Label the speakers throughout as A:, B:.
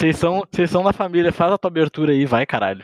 A: Vocês são, vocês são da família, faz a tua abertura aí, vai, caralho.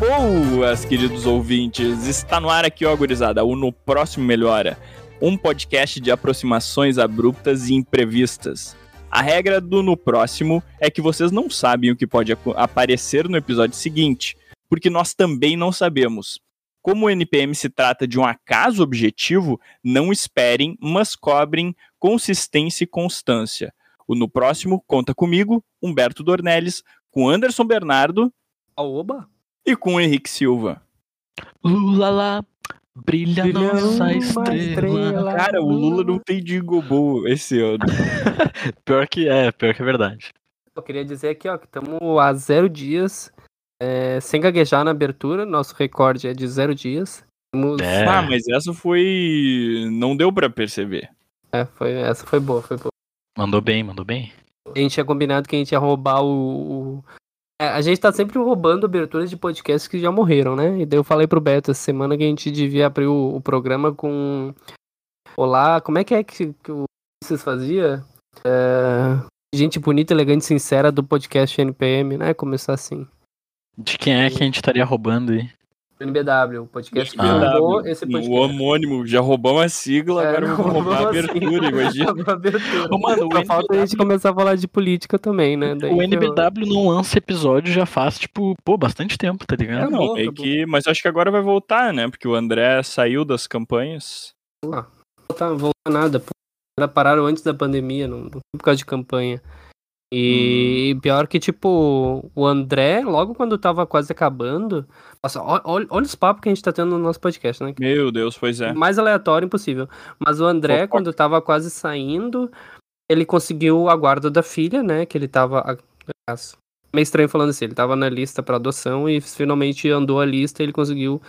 B: Boas, queridos ouvintes. Está no ar aqui, ó, gurizada, o No Próximo Melhora. Um podcast de aproximações abruptas e imprevistas. A regra do No Próximo é que vocês não sabem o que pode aparecer no episódio seguinte, porque nós também não sabemos. Como o NPM se trata de um acaso objetivo, não esperem, mas cobrem consistência e constância. O No Próximo conta comigo, Humberto Dornelles, com Anderson Bernardo.
C: Oba!
B: E com Henrique Silva.
A: Lula lá, brilha, brilha nossa estrela. estrela.
B: Cara, o Lula não tem jingle boa esse ano.
A: pior que é, pior que é verdade.
C: Eu queria dizer aqui, ó, que estamos há zero dias é, sem gaguejar na abertura. Nosso recorde é de zero dias.
B: Temos... É. Ah, mas essa foi. Não deu para perceber.
C: É, foi, essa foi boa, foi boa.
A: Mandou bem, mandou bem.
C: A gente tinha combinado que a gente ia roubar o, o é, a gente tá sempre roubando aberturas de podcasts que já morreram, né? E daí eu falei pro Beto essa semana que a gente devia abrir o, o programa com. Olá, como é que é que, que o vocês fazia? É... Gente bonita, elegante, sincera do podcast NPM, né? Começar assim.
A: De quem é que a gente estaria roubando aí?
C: NBW, o podcast que
B: ah, roubou esse podcast. O homônimo, já roubamos a sigla, é, agora vamos roubar a abertura, imagina. a abertura.
C: Ô, mano, Só falta a gente começar a falar de política também, né?
A: Daí o NBW eu... não lança episódio já faz, tipo, pô, bastante tempo, tá ligado?
B: É, não, é que, mas acho que agora vai voltar, né? Porque o André saiu das campanhas.
C: Ah, não tá, voltar nada, pô. Pararam antes da pandemia, não, não por causa de campanha. E hum. pior que, tipo, o André, logo quando tava quase acabando. Nossa, olha, olha os papos que a gente tá tendo no nosso podcast, né?
B: Meu Deus, pois é.
C: Mais aleatório impossível. Mas o André, quando tava quase saindo, ele conseguiu a guarda da filha, né? Que ele tava. Meio estranho falando assim, ele tava na lista para adoção e finalmente andou a lista e ele conseguiu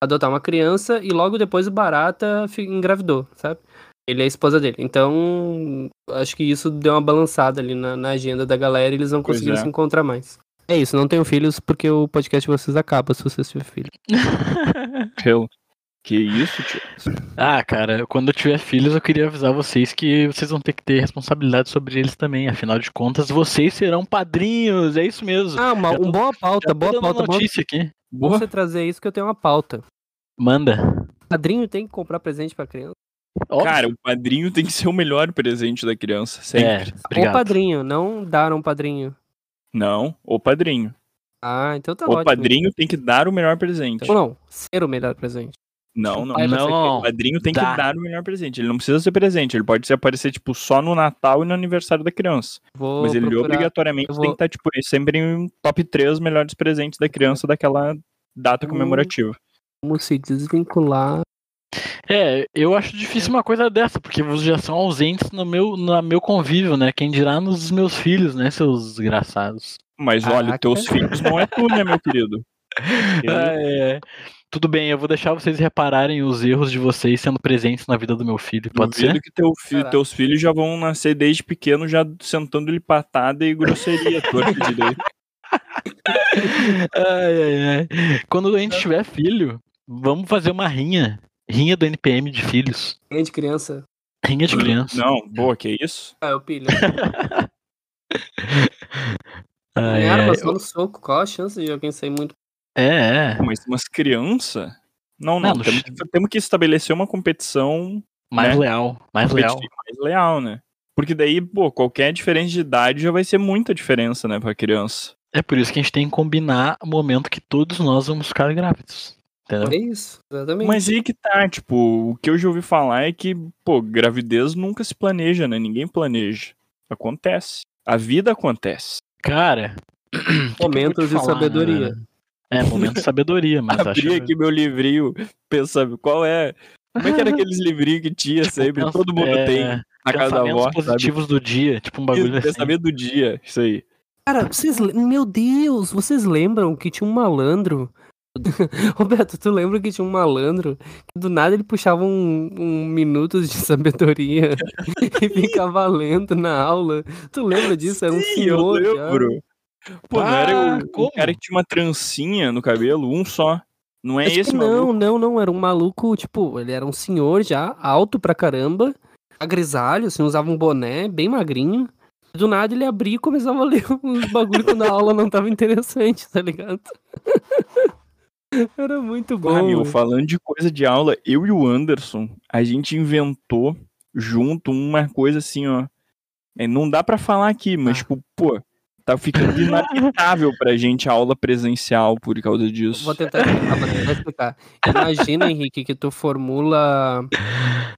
C: adotar uma criança e logo depois o Barata engravidou, sabe? Ele é a esposa dele. Então, acho que isso deu uma balançada ali na, na agenda da galera e eles não conseguiram é. se encontrar mais. É isso, não tenho filhos porque o podcast de vocês acaba se vocês tiverem filho.
B: eu. Que isso, tio?
A: Ah, cara, quando eu tiver filhos, eu queria avisar vocês que vocês vão ter que ter responsabilidade sobre eles também. Afinal de contas, vocês serão padrinhos, é isso mesmo.
C: Ah, uma, uma boa pauta, boa pauta.
A: notícia boa... aqui.
C: Boa. você trazer isso que eu tenho uma pauta.
A: Manda.
C: Padrinho tem que comprar presente pra criança.
B: Óbvio. Cara, o padrinho tem que ser o melhor presente da criança, sempre.
C: É, o padrinho, não dar um padrinho.
B: Não, o padrinho.
C: Ah, então tá
B: O ótimo. padrinho tem que dar o melhor presente.
C: Então, não, ser o melhor presente.
B: Não, não, não. O padrinho tem dá. que dar o melhor presente. Ele não precisa ser presente. Ele pode ser aparecer, tipo, só no Natal e no aniversário da criança. Vou Mas ele procurar. obrigatoriamente vou... tem que estar, tá, tipo, sempre em top 3 melhores presentes da criança daquela data comemorativa.
C: Como se desvincular
A: é, eu acho difícil uma coisa dessa, porque vocês já são ausentes no meu, no meu convívio, né? Quem dirá nos meus filhos, né, seus desgraçados.
B: Mas olha, teus filhos não é tu, né, meu querido?
A: Ah, é. Tudo bem, eu vou deixar vocês repararem os erros de vocês sendo presentes na vida do meu filho, pode Duvido ser?
B: que teu fi teus filhos já vão nascer desde pequeno já sentando-lhe patada e grosseria torta direito.
A: ai, ai, ai. Quando a gente tiver filho, vamos fazer uma rinha Rinha do NPM de filhos.
C: Rinha de criança.
A: Rinha de criança.
B: Não, boa, que isso?
C: Ah, eu pilho. ah, é, arma só no soco, qual a chance de alguém sair muito?
A: É, é.
B: Mas umas crianças? Não, não, não temos, que, temos, que estabelecer uma competição
A: mais né? leal, mais leal.
B: Mais leal, né? Porque daí, pô, qualquer diferença de idade já vai ser muita diferença, né, pra criança.
A: É por isso que a gente tem que combinar o momento que todos nós vamos ficar grávidos.
C: Entendeu? É isso, exatamente.
B: Mas aí que tá, tipo, o que eu já ouvi falar é que, pô, gravidez nunca se planeja, né? Ninguém planeja. Acontece. A vida acontece.
A: Cara.
C: Momentos de falar, sabedoria. Né?
A: É, momento de sabedoria, mas
B: Abri acho... aqui meu livrinho, pensando, qual é. Como é que era aqueles livrinhos que tinha tipo, sempre? Pensa, Todo mundo é, tem na casa da avó.
A: positivos sabe? do dia, tipo um bagulho
B: assim. Pensamento do dia, isso aí.
C: Cara, vocês, meu Deus, vocês lembram que tinha um malandro Roberto, tu lembra que tinha um malandro que do nada ele puxava um, um minutos de sabedoria e ficava lendo na aula? Tu lembra disso? Era um
B: Sim, senhor. Eu lembro. Já. Pô, não era
A: Ah,
B: o, o
A: como?
B: cara que tinha uma trancinha no cabelo, um só. Não é
C: Acho
B: esse
C: não,
B: maluco?
C: não, não. Era um maluco, tipo, ele era um senhor já, alto pra caramba, agrisalho, assim, usava um boné, bem magrinho. Do nada ele abria e começava a ler uns bagulho quando a aula não tava interessante, tá ligado? Era muito bom.
B: Ah, meu, falando de coisa de aula, eu e o Anderson, a gente inventou junto uma coisa assim, ó. É, não dá pra falar aqui, mas,
C: Ah.
B: tipo, pô, tá ficando inabitável pra gente a aula presencial por causa disso.
C: Vou tentar explicar, vou tentar explicar. Imagina, Henrique, que tu formula,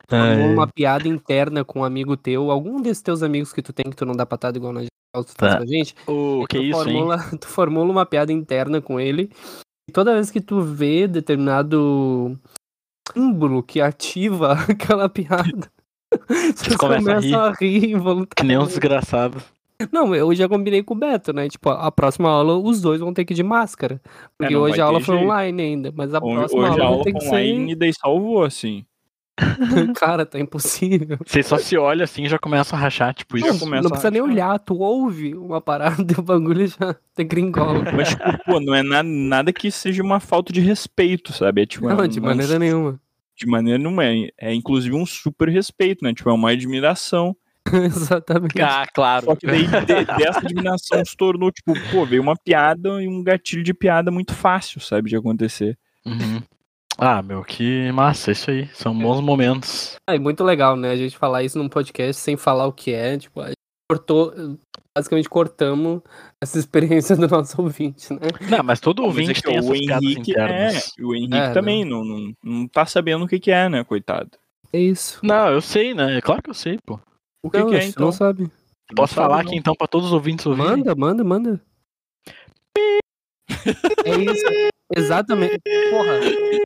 C: formula uma piada interna com um amigo teu, algum desses teus amigos que tu tem que tu não dá patada igual na geral, tu faz
A: Tá.
C: com a gente.
A: O que
C: tu,
A: isso, hein?
C: formula, tu formula uma piada interna com ele. E toda vez que tu vê determinado símbolo que ativa aquela piada, vocês
A: começa a
C: começam a rir,
A: Que nem um
C: involuntariamente.
A: desgraçado.
C: Não, eu já combinei com o Beto, né? Tipo, a próxima aula os dois vão ter que ir de máscara. Porque
B: É,
C: hoje a aula
B: ter
C: foi
B: jeito.
C: online ainda, mas a próxima
B: hoje a
C: aula vai
B: aula
C: ter que
B: online e daí salvou, assim.
C: Cara, tá impossível.
A: Você só se olha assim e já começa a rachar, tipo, isso.
B: começa
C: não
B: a
C: precisa nem olhar, tu ouve uma parada e o bagulho já te gringola.
B: Mas, tipo, pô, não é nada, nada que seja uma falta de respeito, sabe? É, tipo, é
C: Não, de
B: uma-
C: maneira nenhuma.
B: De maneira nenhuma. É, é inclusive um super respeito, né? Tipo, é uma admiração.
C: Exatamente.
A: Ah, claro.
B: Só que daí de- dessa admiração se tornou, tipo, pô, veio uma piada e um gatilho de piada muito fácil, sabe, de acontecer.
A: Uhum. Ah, meu, que massa, isso aí. São bons momentos.
C: Ah, e muito legal, né? A gente falar isso num podcast sem falar o que é. Tipo, a gente cortou. Basicamente cortamos essa experiência do nosso ouvinte, né?
A: Não, mas todo
B: é
A: ouvinte
B: que
A: tem
B: o
A: essas piadas
B: Henrique, é, o Henrique
C: É,
B: também não, não, não tá sabendo o que que é, né, coitado.
C: É isso.
A: Não, eu sei, né? Claro que eu sei, pô.
B: O que
C: não,
B: que é, então?
C: não sabe.
B: Não
A: Posso
B: sabe,
A: falar
B: não.
A: aqui então pra todos os ouvintes ouvirem?
C: Manda, manda, manda. É isso. Exatamente. Porra.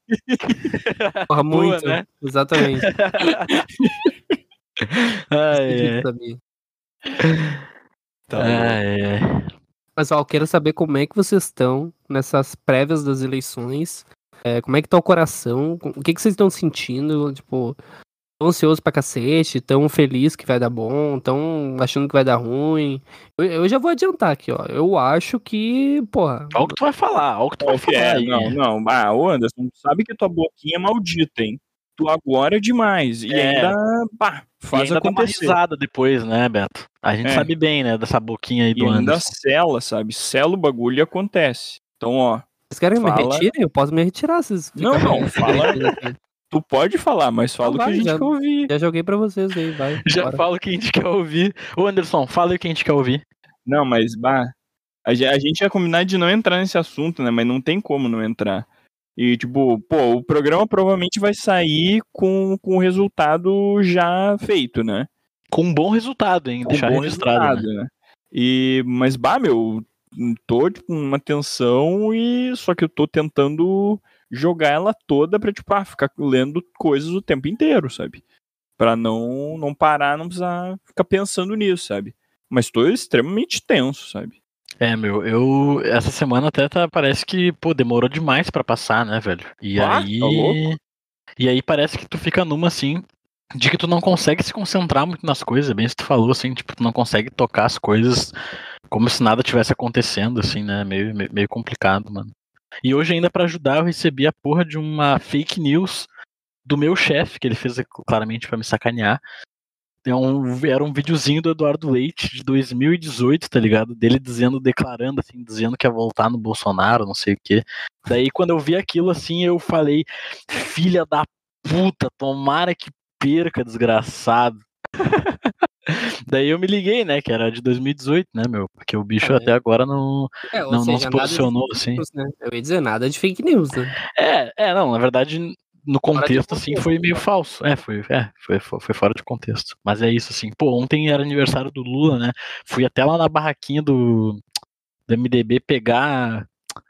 C: Porra,
A: Boa,
C: muito.
A: né?
C: Exatamente.
A: Ai,
C: sabia.
B: Tá
A: Ai, ai.
C: Pessoal, quero saber como é que vocês estão nessas prévias das eleições. É, como é que tá o coração? O que, que vocês estão sentindo? Tipo, tão ansioso pra cacete, tão feliz que vai dar bom, tão achando que vai dar ruim. Eu, eu já vou adiantar aqui, ó. Eu acho que, porra.
A: Olha o que tu vai falar, olha o que tu vai
B: que
A: falar
B: é?
A: aí.
B: Não, não. Ah, ô Anderson, tu sabe que tua boquinha é maldita, hein? Tu agora é demais. E
A: É.
B: ainda, pá,
A: E
B: faz
A: ainda dá uma
B: acontecer.
A: risada depois, né, Beto? A gente
B: É.
A: sabe bem, né, dessa boquinha aí
B: E
A: do
B: ainda
A: Anderson.
B: sela, sabe? Sela o bagulho e acontece. Então, ó,
C: Vocês querem me
B: Fala.
C: retirem? Eu posso me retirar. Vocês
B: Não, não, fala. tu pode falar, mas fala o que a gente
C: já-
B: quer ouvir.
C: Já joguei pra vocês aí, vai.
A: Já
C: bora.
A: fala o que a gente quer ouvir. Ô, Anderson, fala aí o que a gente quer ouvir.
B: Não, mas, bah, a ge- a gente ia combinar de não entrar nesse assunto, né? Mas não tem como não entrar. E, tipo, pô, o programa provavelmente vai sair com, com o resultado já feito, né?
A: Com um bom resultado, hein?
B: Com
A: Deixar
B: bom
A: registrado. né?
B: resultado, né? E, mas, bah, meu, tô, tipo, numa tensão e só que eu tô tentando jogar ela toda pra, tipo, ah, ficar lendo coisas o tempo inteiro, sabe? Pra não, não parar, não precisar ficar pensando nisso, sabe? Mas tô extremamente tenso, sabe?
A: É, meu, eu. Essa semana até tá, parece que, pô, demorou demais pra passar, né, velho? E
B: Ah,
A: aí.
B: tá?
A: E aí parece que tu fica numa assim. De que tu não consegue se concentrar muito nas coisas, bem se tu falou, assim, tipo, tu não consegue tocar as coisas como se nada tivesse acontecendo, assim, né? Meio, meio, meio complicado, mano. E hoje, ainda pra ajudar, eu recebi a porra de uma fake news do meu chefe, que ele fez claramente pra me sacanear. É um, era um videozinho do Eduardo Leite de 2018, tá ligado? Dele dizendo, declarando, assim, dizendo que ia voltar no Bolsonaro, não sei o quê. Daí, quando eu vi aquilo, assim, eu falei, filha da puta, tomara que perca, desgraçado. Daí eu me liguei, né, que era de 2018, né, meu? Porque o bicho
C: é.
A: até agora não,
C: É,
A: não, não
C: seja,
A: se
C: nada de
A: posicionou, assim.
C: news, né? Eu ia dizer nada de fake news, né?
A: É, é, não, na verdade, no contexto, assim,
C: contexto,
A: foi meio
C: né?
A: falso. É, foi, é foi, foi, foi fora de contexto. Mas é isso, assim. Pô, ontem era aniversário do Lula, né? Fui até lá na barraquinha do, do MDB pegar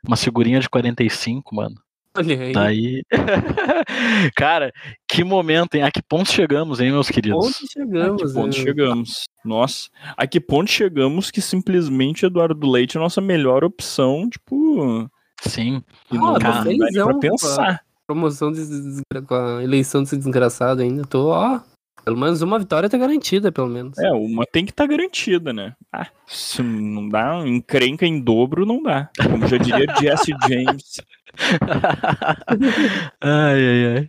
A: uma figurinha de 45, mano.
C: Olha aí.
A: Daí. Cara, que momento, hein? A que ponto chegamos, hein, meus queridos?
B: A
C: chegamos?
B: que ponto
C: né?
B: chegamos? Nossa, a que ponto chegamos que simplesmente Eduardo Leite é a nossa melhor opção, tipo,
A: Sim.
B: e
C: Ah,
B: não dá
C: vocês
B: nem pra pensar.
C: Promoção de desgra- com a eleição desse desgraçado ainda. Tô, ó, Pelo menos uma vitória tá garantida, pelo menos.
B: É, uma tem que estar tá garantida, né? Ah, se não dá, encrenca em dobro, não dá. Como já diria Jesse James.
A: ai, ai, ai.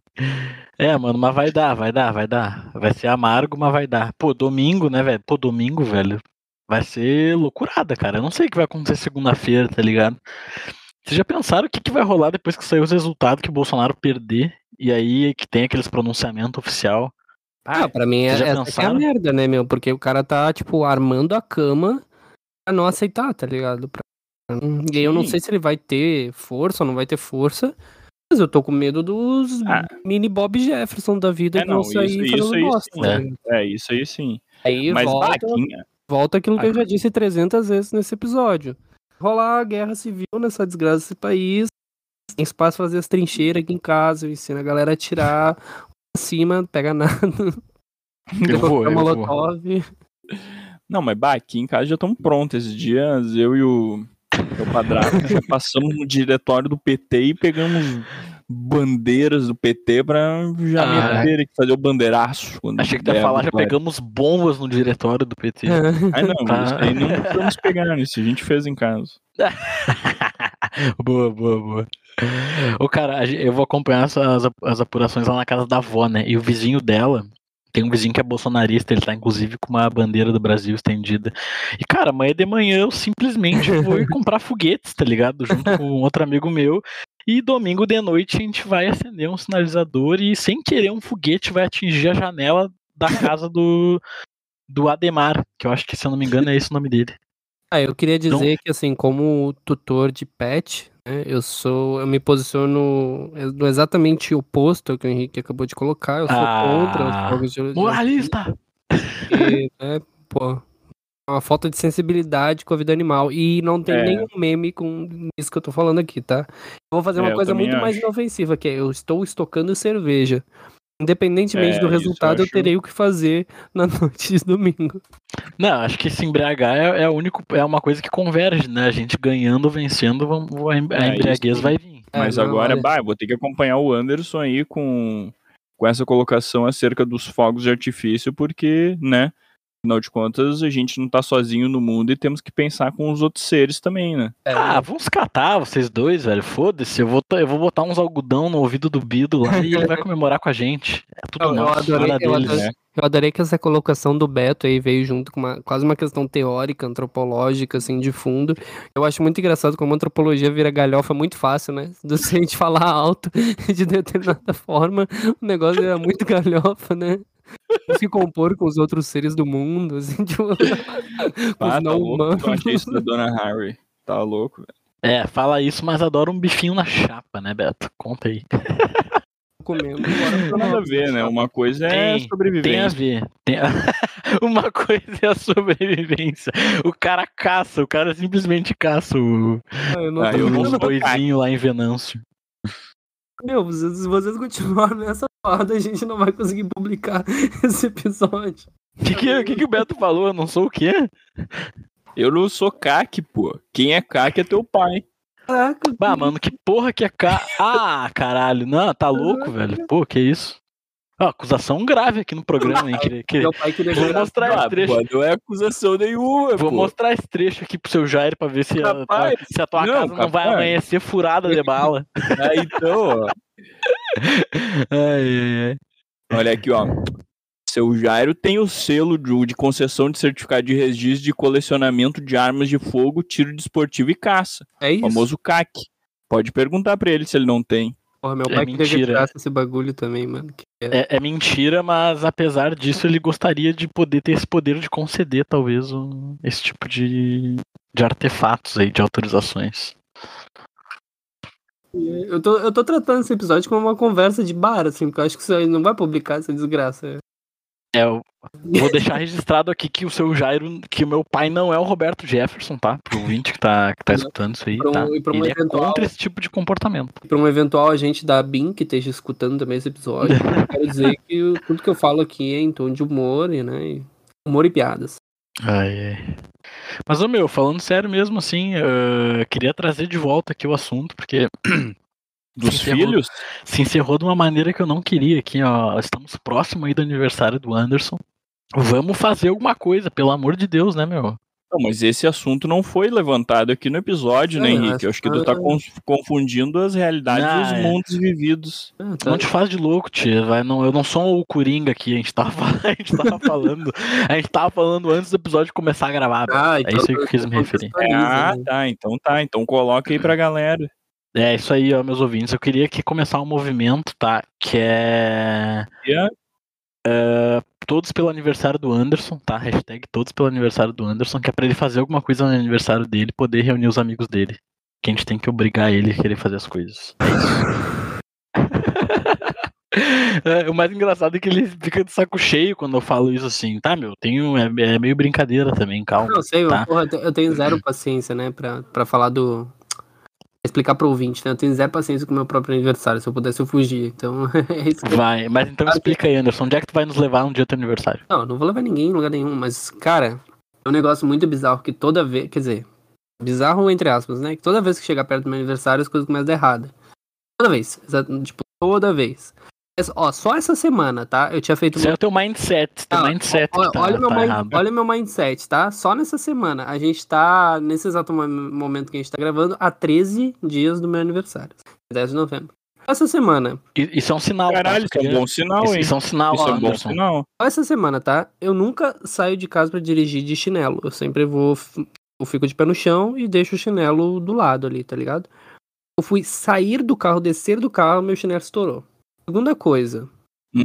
A: É, mano, mas vai dar, vai dar, vai dar. Vai ser amargo, mas vai dar. Pô, domingo, né, velho? Pô, domingo, velho. Vai ser loucurada, cara. Eu não sei o que vai acontecer segunda-feira, tá ligado? Vocês já pensaram o que, que vai rolar depois que sair os resultados que o Bolsonaro perder? E aí que tem aqueles pronunciamento oficial?
C: Ah, pra mim é, essa é a merda, né, meu? Porque o cara tá, tipo, armando a cama pra não aceitar, tá ligado? Pra... E aí eu não sei se ele vai ter força ou não vai ter força. Mas eu tô com medo dos ah. mini Bob Jefferson da vida
B: é, que vão sair isso, fazendo isso bosta. Sim, né? é. é, isso aí sim.
C: Aí Mas volta, volta aquilo que eu já disse 300 vezes nesse episódio. Rolar a guerra civil nessa desgraça desse país. Tem espaço pra fazer as trincheiras aqui em casa. Eu ensino a galera a tirar cima, pega nada.
A: Eu vou, eu Molotov. Vou.
B: Não, mas bah, aqui em casa já estão prontos. Esses dias eu e o meu padrasto já passamos no diretório do PT e pegamos bandeiras do PT pra já ah, meter que fazer o bandeiraço.
A: Achei que tu ia falar, já pegamos bombas no diretório do PT.
B: Ah, não, tá. isso aí não vamos pegar, isso a gente fez em casa.
A: boa, boa, boa. O cara, eu vou acompanhar as, as apurações lá na casa da avó, né? E o vizinho dela, tem um vizinho que é bolsonarista, ele tá inclusive com uma bandeira do Brasil estendida. E, cara, amanhã de manhã eu simplesmente vou ir comprar foguetes, tá ligado? Junto com outro amigo meu. E domingo de noite a gente vai acender um sinalizador e, sem querer, um foguete vai atingir a janela da casa do, do Ademar, que eu acho que, se eu não me engano, é esse o nome dele.
C: Ah, eu queria dizer então... que, assim, como tutor de pet, né, eu sou, eu me posiciono no exatamente oposto ao que o Henrique acabou de colocar. Eu sou ah, contra os fogos de
A: Moralista!
C: E, né, pô, uma falta de sensibilidade com a vida animal. E não tem é. nenhum meme com isso que eu tô falando aqui, tá? Eu vou fazer uma é, coisa muito acho. mais inofensiva, que é eu estou estocando cerveja. Independentemente é, do resultado, eu, acho... eu, terei o que fazer na noite de domingo.
A: Não, acho que se embriagar é, é, único, é uma coisa que converge, né? A gente ganhando, vencendo, vamos, a é, embriaguez vai vir.
B: É, Mas agora, olha... bah, vou ter que acompanhar o Anderson aí com, com essa colocação acerca dos fogos de artifício, porque, né? Afinal de contas, a gente não tá sozinho no mundo e temos que pensar com os outros seres também, né?
A: É. Ah, vamos catar vocês dois, velho. Foda-se. Eu vou, eu vou botar uns algodão no ouvido do Bido lá e ele vai comemorar com a gente. É tudo eu, nosso,
C: eu adorei, eu deles, adorei, né? Eu adorei que essa colocação do Beto aí veio junto com uma, quase uma questão teórica, antropológica, assim, de fundo. Eu acho muito engraçado como a antropologia vira galhofa muito fácil, né? Do se a gente falar alto de determinada forma, o negócio é muito galhofa, né? Se compor com os outros seres do mundo, assim, tipo,
B: ah, os tá não humanos. Eu achei isso da Dona Harry. Tá louco, velho.
A: É, fala isso, mas adora um bifinho na chapa, né, Beto? Conta aí.
C: Comendo.
B: Não tem nada a ver, né? Uma coisa é a sobrevivência.
A: Tem a ver. Tem a... Uma coisa é a sobrevivência. O cara caça, o cara simplesmente caça o. Ah, eu não ah, eu lá em Venâncio.
C: Meu, se vocês continuarem nessa a gente não vai conseguir publicar esse episódio.
A: O que, que, que, que o Beto falou? Eu não sou o quê?
B: Eu não sou CAC, pô. Quem é CAC é teu pai.
A: Caraca. Bah, mano, que porra que é CAC? Ah, caralho. Não, tá louco, velho. Pô, que isso? Ah, acusação grave aqui no programa, hein? Que, que... Meu pai que Vou mostrar esse trecho. Pô,
B: não é acusação nenhuma.
A: Vou
B: pô.
A: mostrar esse trecho aqui pro seu Jair pra ver se, a, tua, se a tua não, casa capaz. não vai amanhecer furada de bala.
B: É, então, ó.
A: Ai, ai, ai.
B: Olha aqui, ó. Seu Jairo tem o selo de, de concessão de certificado de registro de colecionamento de armas de fogo, tiro desportivo e caça.
C: É isso.
B: O famoso CAC. Pode perguntar pra ele se ele não tem.
C: Porra, meu é pai é queria que esse bagulho também, mano.
A: É... É, é... mentira, mas apesar disso, ele gostaria de poder ter esse poder de conceder, talvez, um, esse tipo de, de artefatos aí, de autorizações.
C: Eu tô, eu tô tratando esse episódio como uma conversa de bar, assim, porque eu acho que você não vai publicar essa desgraça.
A: É, eu vou deixar registrado aqui que o seu Jairo, que o meu pai não é o Roberto Jefferson, tá? Pro ouvinte que tá, que tá escutando isso aí, um, tá? Um Ele eventual, é contra esse tipo de comportamento.
C: Pra um eventual agente da BIM que esteja escutando também esse episódio, eu quero dizer que tudo que eu falo aqui é em tom de humor, e, né? Humor e piadas.
A: Ai, ai. Mas, ô meu, falando sério mesmo, assim, uh, queria trazer de volta aqui o assunto, porque
B: Dos
A: Se encerrou.
B: filhos?
A: Se encerrou de uma maneira que eu não queria aqui, ó. Estamos próximo aí do aniversário do Anderson. Vamos fazer alguma coisa, pelo amor de Deus, né, meu?
B: Não, mas esse assunto não foi levantado aqui no episódio, né,
C: É,
B: Henrique?
C: acho
B: Eu acho que tu tá con- confundindo as realidades
A: Ah,
B: dos
A: é.
B: mundos vividos.
C: Ah, tá.
A: Não te faz de louco, tia. Vai, não, eu não sou o Coringa aqui, a gente tava, a gente tava falando. A gente tava falando antes do episódio começar a gravar.
C: Ah,
A: É isso aí que eu quis me referir.
B: Ah,
C: né?
B: tá. Então tá. Então coloca aí pra galera.
A: É isso aí, ó, meus ouvintes. Eu queria que começar um movimento, tá? Que é.
B: É.
A: Todos pelo aniversário do Anderson, tá? Hashtag todos pelo aniversário do Anderson, que é pra ele fazer alguma coisa no aniversário dele, poder reunir os amigos dele. Que a gente tem que obrigar ele a querer fazer as coisas. É, o mais engraçado é que ele fica de saco cheio quando eu falo isso assim, tá, meu? Tenho, é, é meio brincadeira também, calma.
C: Não, sei,
A: Tá.
C: porra, eu tenho zero paciência, né, pra, pra falar do. Explicar pro ouvinte, né? Eu tenho zero paciência com o meu próprio aniversário. Se eu pudesse, eu fugia. Então, é isso que eu...
A: Vai, mas então explica aí, Anderson, onde é que tu vai nos levar no dia do teu aniversário?
C: Não, eu não vou levar ninguém em lugar nenhum, mas, cara, é um negócio muito bizarro que toda vez. Quer dizer, bizarro entre aspas, né? Que toda vez que chegar perto do meu aniversário, as coisas começam a dar errado. Toda vez. Tipo, toda vez. Ó, só essa semana, tá? Eu tinha feito.
A: Isso é o teu mindset, teu
C: Ah,
A: mindset
C: Olha,
A: que tá,
C: olha, meu
A: tá
C: mind- olha meu mindset, tá? Só nessa semana. A gente tá, nesse exato mo- momento que a gente tá gravando, há 13 dias do meu aniversário. 10 de novembro. Essa semana,
A: Isso é um sinal. tá?
B: Caralho, isso é um bom sinal,
A: Isso,
B: hein?
A: isso é um sinal,
B: Isso é um bom
A: Anderson.
B: sinal.
C: só essa semana, tá? Eu nunca saio de casa pra dirigir de chinelo. Eu sempre vou, eu fico de pé no chão e deixo o chinelo do lado ali, tá ligado? Eu fui sair do carro, descer do carro, meu chinelo estourou. Segunda coisa.
B: Hum?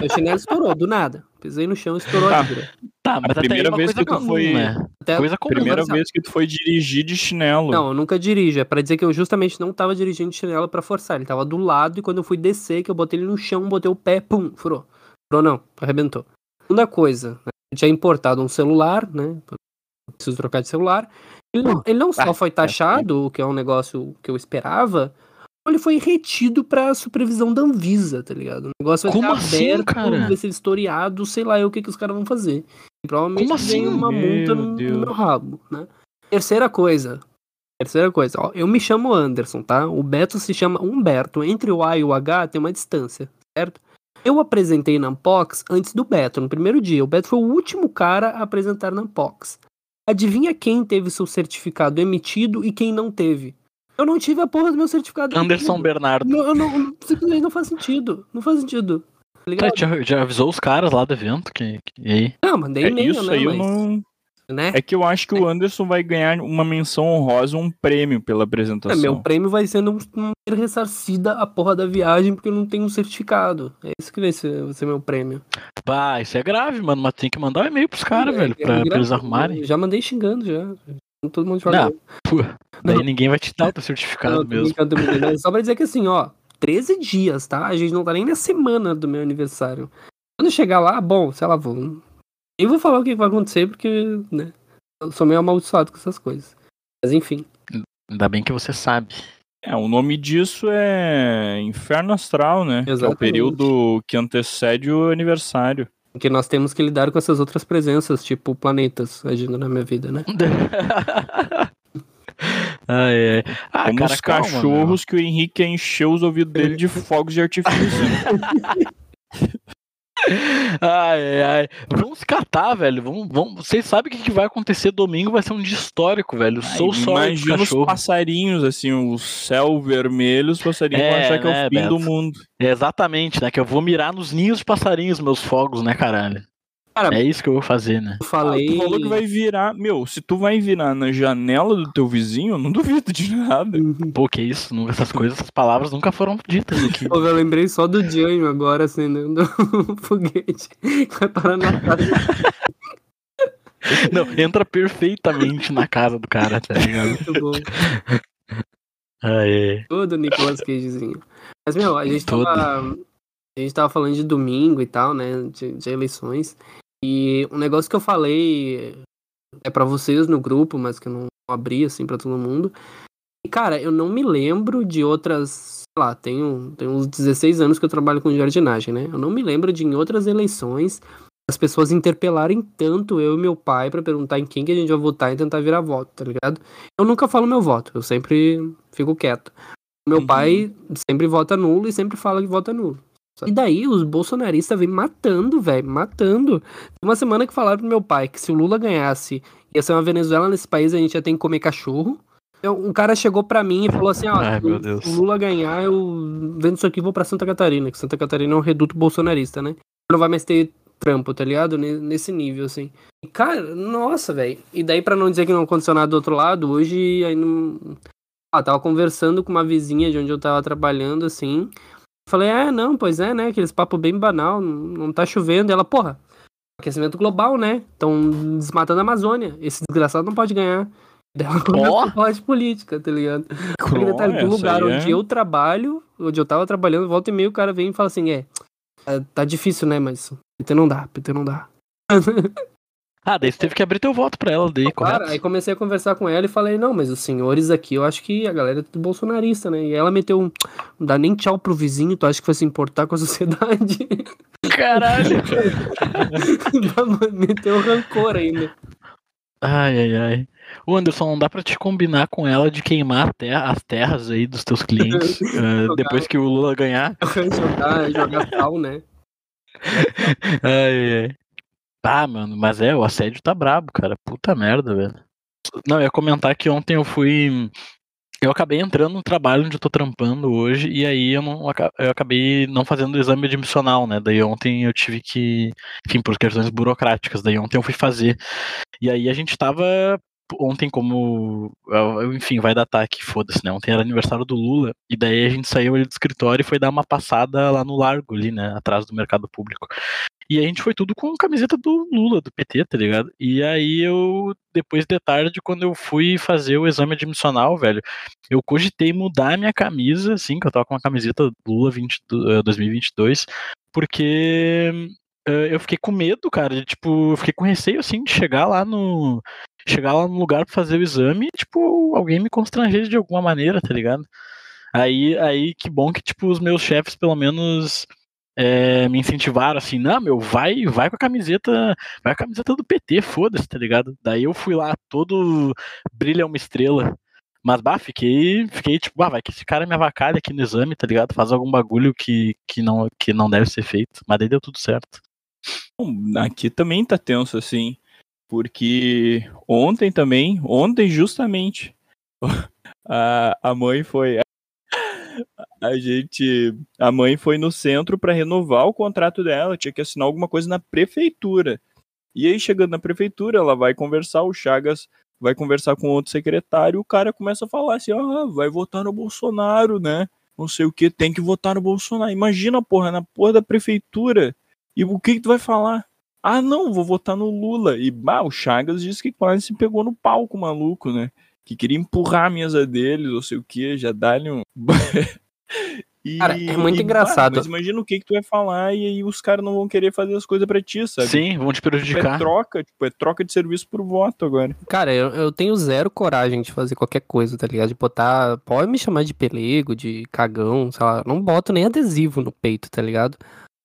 C: Meu chinelo estourou, do nada. Pisei no chão e estourou
B: Tá.
C: a vibra.
A: Tá, mas até aí
B: primeira
A: é
B: vez que tu
A: comum,
B: foi-
A: né?
C: Até-
A: Coisa comum.
B: Primeira vez que tu foi dirigir de chinelo.
C: Não, eu nunca dirijo. É pra dizer que eu justamente não tava dirigindo de chinelo pra forçar. Ele tava do lado e quando eu fui descer, que eu botei ele no chão, botei o pé, pum, furou. Furou não, arrebentou. Segunda coisa, né? eu tinha importado um celular, né? Preciso trocar de celular. Ele não, ele não só
A: Ah,
C: foi taxado, o que é um negócio que eu esperava, ele foi retido pra supervisão da Anvisa, tá ligado? O negócio vai
A: Como
C: ser
A: assim,
C: aberto,
A: cara?
C: vai ser historiado, sei lá eu o que, que os caras vão fazer. E provavelmente
A: Como assim?
C: vem uma multa
B: Meu
C: no,
B: Deus.
C: meu rabo, né? Terceira coisa, Terceira coisa, ó, eu me chamo Anderson, tá? O Beto se chama Humberto. Entre o A e o H tem uma distância, certo? Eu apresentei na Unbox antes do Beto, no primeiro dia. O Beto foi o último cara a apresentar na Unbox. Adivinha quem teve seu certificado emitido e quem não teve? Eu não tive a porra do meu certificado
A: Anderson. Bernardo.
C: Não, eu não, simplesmente não faz sentido. Não faz sentido. Tá
A: já, já avisou os caras lá do evento? Que, que- e aí?
C: Não, mandei
B: É
C: e-mail,
B: isso
C: né?
B: aí, eu
C: mas,
B: não.
C: né?
B: É que eu acho que o Anderson vai ganhar uma menção honrosa, um prêmio pela
C: É,
B: apresentação.
C: meu prêmio vai sendo um, um ressarcida a porra da viagem porque eu não tenho um certificado. É isso que vai ser, vai ser meu prêmio.
A: Bah, isso é grave, mano. Mas tem que mandar um e-mail pros caras,
C: É,
A: velho,
C: é
A: pra, pra
C: grave,
A: eles arrumarem.
C: eu Já mandei xingando já. Todo mundo
A: Não,
C: fala.
A: Pô, daí ninguém vai te dar o teu certificado
C: Não,
A: mesmo.
C: Só pra dizer que assim, ó, 13 dias, tá? A gente não tá nem na semana do meu aniversário. Quando eu chegar lá, bom, sei lá, vou. Nem vou falar o que vai acontecer, porque, né? Eu sou meio amaldiçoado com essas coisas. Mas enfim.
A: Ainda bem que você sabe.
B: É, o nome disso é Inferno Astral, né? Que É o
C: Exatamente.
B: período que antecede o aniversário.
C: Porque nós temos que lidar com essas outras presenças, tipo planetas agindo na minha vida, né?
A: ai, ai. Ah,
B: Como
A: cara,
B: os
A: calma,
B: cachorros que o Henrique encheu os ouvidos dele de fogos de artifício.
A: Ai, ai. Vamos se catar, velho. Vamos, vamos... Vocês sabem o que, que vai acontecer domingo? Vai ser um dia histórico, velho. Sou dos
B: Imagina os passarinhos, assim, o céu vermelho, os passarinhos vão
A: É,
B: achar que é
A: né,
B: o fim
A: Beto?
B: do mundo.
A: É exatamente, né? Que eu vou mirar nos ninhos de passarinhos, meus fogos, né, caralho?
C: Cara,
A: É isso que eu vou fazer, né?
C: Eu
B: Ah,
C: falei.
B: tu falou que vai virar. Meu, se tu vai virar na janela do teu vizinho, eu não duvido de nada.
A: Pô, que isso? Nunca- Essas coisas, essas palavras nunca foram ditas aqui.
C: Pô, eu lembrei só do Janho agora acendendo o foguete. Vai parar na casa.
A: Não, entra perfeitamente na casa do cara, tá ligado?
C: Muito bom.
A: Ai.
C: Todo Nicolas Cagezinho. Mas, meu, a gente
A: Todo.
C: tava. A gente tava falando de domingo e tal, né? De, de eleições. E um negócio que eu falei é pra vocês no grupo, mas que eu não abri assim pra todo mundo. E, cara, eu não me lembro de outras. Sei lá, tenho, tenho uns 16 anos que eu trabalho com jardinagem, né? Eu não me lembro de em outras eleições as pessoas interpelarem tanto eu e meu pai pra perguntar em quem que a gente vai votar e tentar virar voto, tá ligado? Eu nunca falo meu voto, eu sempre fico quieto. Meu
B: Uhum.
C: pai sempre vota nulo e sempre fala que vota nulo. E daí os bolsonaristas vêm matando, velho, matando. Uma semana que falaram pro meu pai que se o Lula ganhasse, ia ser uma Venezuela nesse país, a gente ia ter que comer cachorro. Então, Um cara chegou pra mim e falou assim, ó,
A: Ai,
C: se o- Lula ganhar, eu vendo isso aqui e vou pra Santa Catarina, que Santa Catarina é um reduto bolsonarista, né? Não vai mais ter trampo, tá ligado? Ne- Nesse nível, assim. E, cara, nossa, velho. E daí, pra não dizer que não aconteceu nada do outro lado, hoje aí não. Ah, tava conversando com uma vizinha de onde eu tava trabalhando, assim. Falei, é, não, pois é, né? Aqueles papo bem banal, não, tá chovendo. E ela, porra, aquecimento global, né? Estão desmatando a Amazônia. Esse desgraçado não pode ganhar. Daí ela começou a falar de política, tá ligado? Porque detalhe, do
B: Essa
C: lugar onde
B: é-
C: eu trabalho, onde eu tava trabalhando, volta e meia o cara vem e fala assim, é, tá- tá difícil, né, mas PT não dá, PT não dá.
A: Ah, daí você teve que abrir teu voto pra ela, daí,
C: Cara,
A: correto?
C: aí comecei a conversar com ela e falei, não, mas os senhores aqui, eu acho que a galera é tudo bolsonarista, né? E ela meteu um, não dá nem tchau pro vizinho, tu acha que vai se importar com a sociedade?
A: Caralho!
C: meteu rancor ainda.
A: Ai, ai, ai. O Anderson, não dá pra te combinar com ela de queimar a terra- as terras aí dos teus clientes eh, depois que o Lula ganhar?
C: jogar, jogar sal, né?
A: Ai, ai. Ah, mano, mas é, o assédio tá brabo, cara. Puta merda, velho. Não, eu ia comentar que ontem eu fui. Eu acabei entrando no trabalho onde eu tô trampando hoje, e aí eu, não, eu acabei não fazendo o exame admissional, né? Daí ontem eu tive que. Enfim, por questões burocráticas, daí ontem eu fui fazer. E aí a gente tava. Ontem, como. Enfim, vai datar aqui, foda-se, né? Ontem era aniversário do Lula, e daí a gente saiu ali do escritório e foi dar uma passada lá no largo, ali, né? Atrás do mercado público. E a gente foi tudo com camiseta do Lula, do PT, tá ligado? E aí eu, depois de tarde, quando eu fui fazer o exame admissional, velho, eu cogitei mudar a minha camisa, assim, que eu tava com uma camiseta Lula 20, do, eh, 2022, porque eh, eu fiquei com medo, cara, de, tipo, eu fiquei com receio, assim, de chegar lá no. Chegar lá no lugar pra fazer o exame e, tipo, alguém me constranger de alguma maneira, tá ligado? Aí, aí que bom que, tipo, os meus chefes, pelo menos é, me incentivaram assim, não, meu, vai, vai com a camiseta, vai com a camiseta do PT, foda-se, tá ligado? Daí eu fui lá, todo brilha uma estrela. Mas, bah, fiquei, fiquei tipo, bah, vai que esse cara me avacalha aqui no exame, tá ligado? Faz algum bagulho que, que, não, que não deve ser feito. Mas daí deu tudo certo.
B: Aqui também tá tenso, assim. Porque ontem também, ontem justamente, a, a mãe foi. A gente. A mãe foi no centro para renovar o contrato dela, tinha que assinar alguma coisa na prefeitura. E aí, chegando na prefeitura, ela vai conversar, o Chagas vai conversar com outro secretário, o cara começa a falar assim: ah, vai votar no Bolsonaro, né? Não sei o que, tem que votar no Bolsonaro. Imagina, porra, na porra da prefeitura. E o que, que tu vai falar? Ah, não, vou votar no Lula. E bah, o Chagas disse que quase se pegou no palco, maluco, né? Que queria empurrar a mesa deles, ou sei o que, já dá-lhe um. E-
C: Cara, é muito
B: e,
C: engraçado.
B: mas imagina o que, que tu vai falar e aí os caras não vão querer fazer as coisas pra ti, sabe?
A: Sim, vão te
B: Tipo, é
A: prejudicar.
B: troca, tipo, é troca de serviço por voto agora.
C: Cara, eu, eu tenho zero coragem de fazer qualquer coisa, tá ligado? De botar. Pode me chamar de pelego, de cagão, sei lá. Não boto nem adesivo no peito, tá ligado?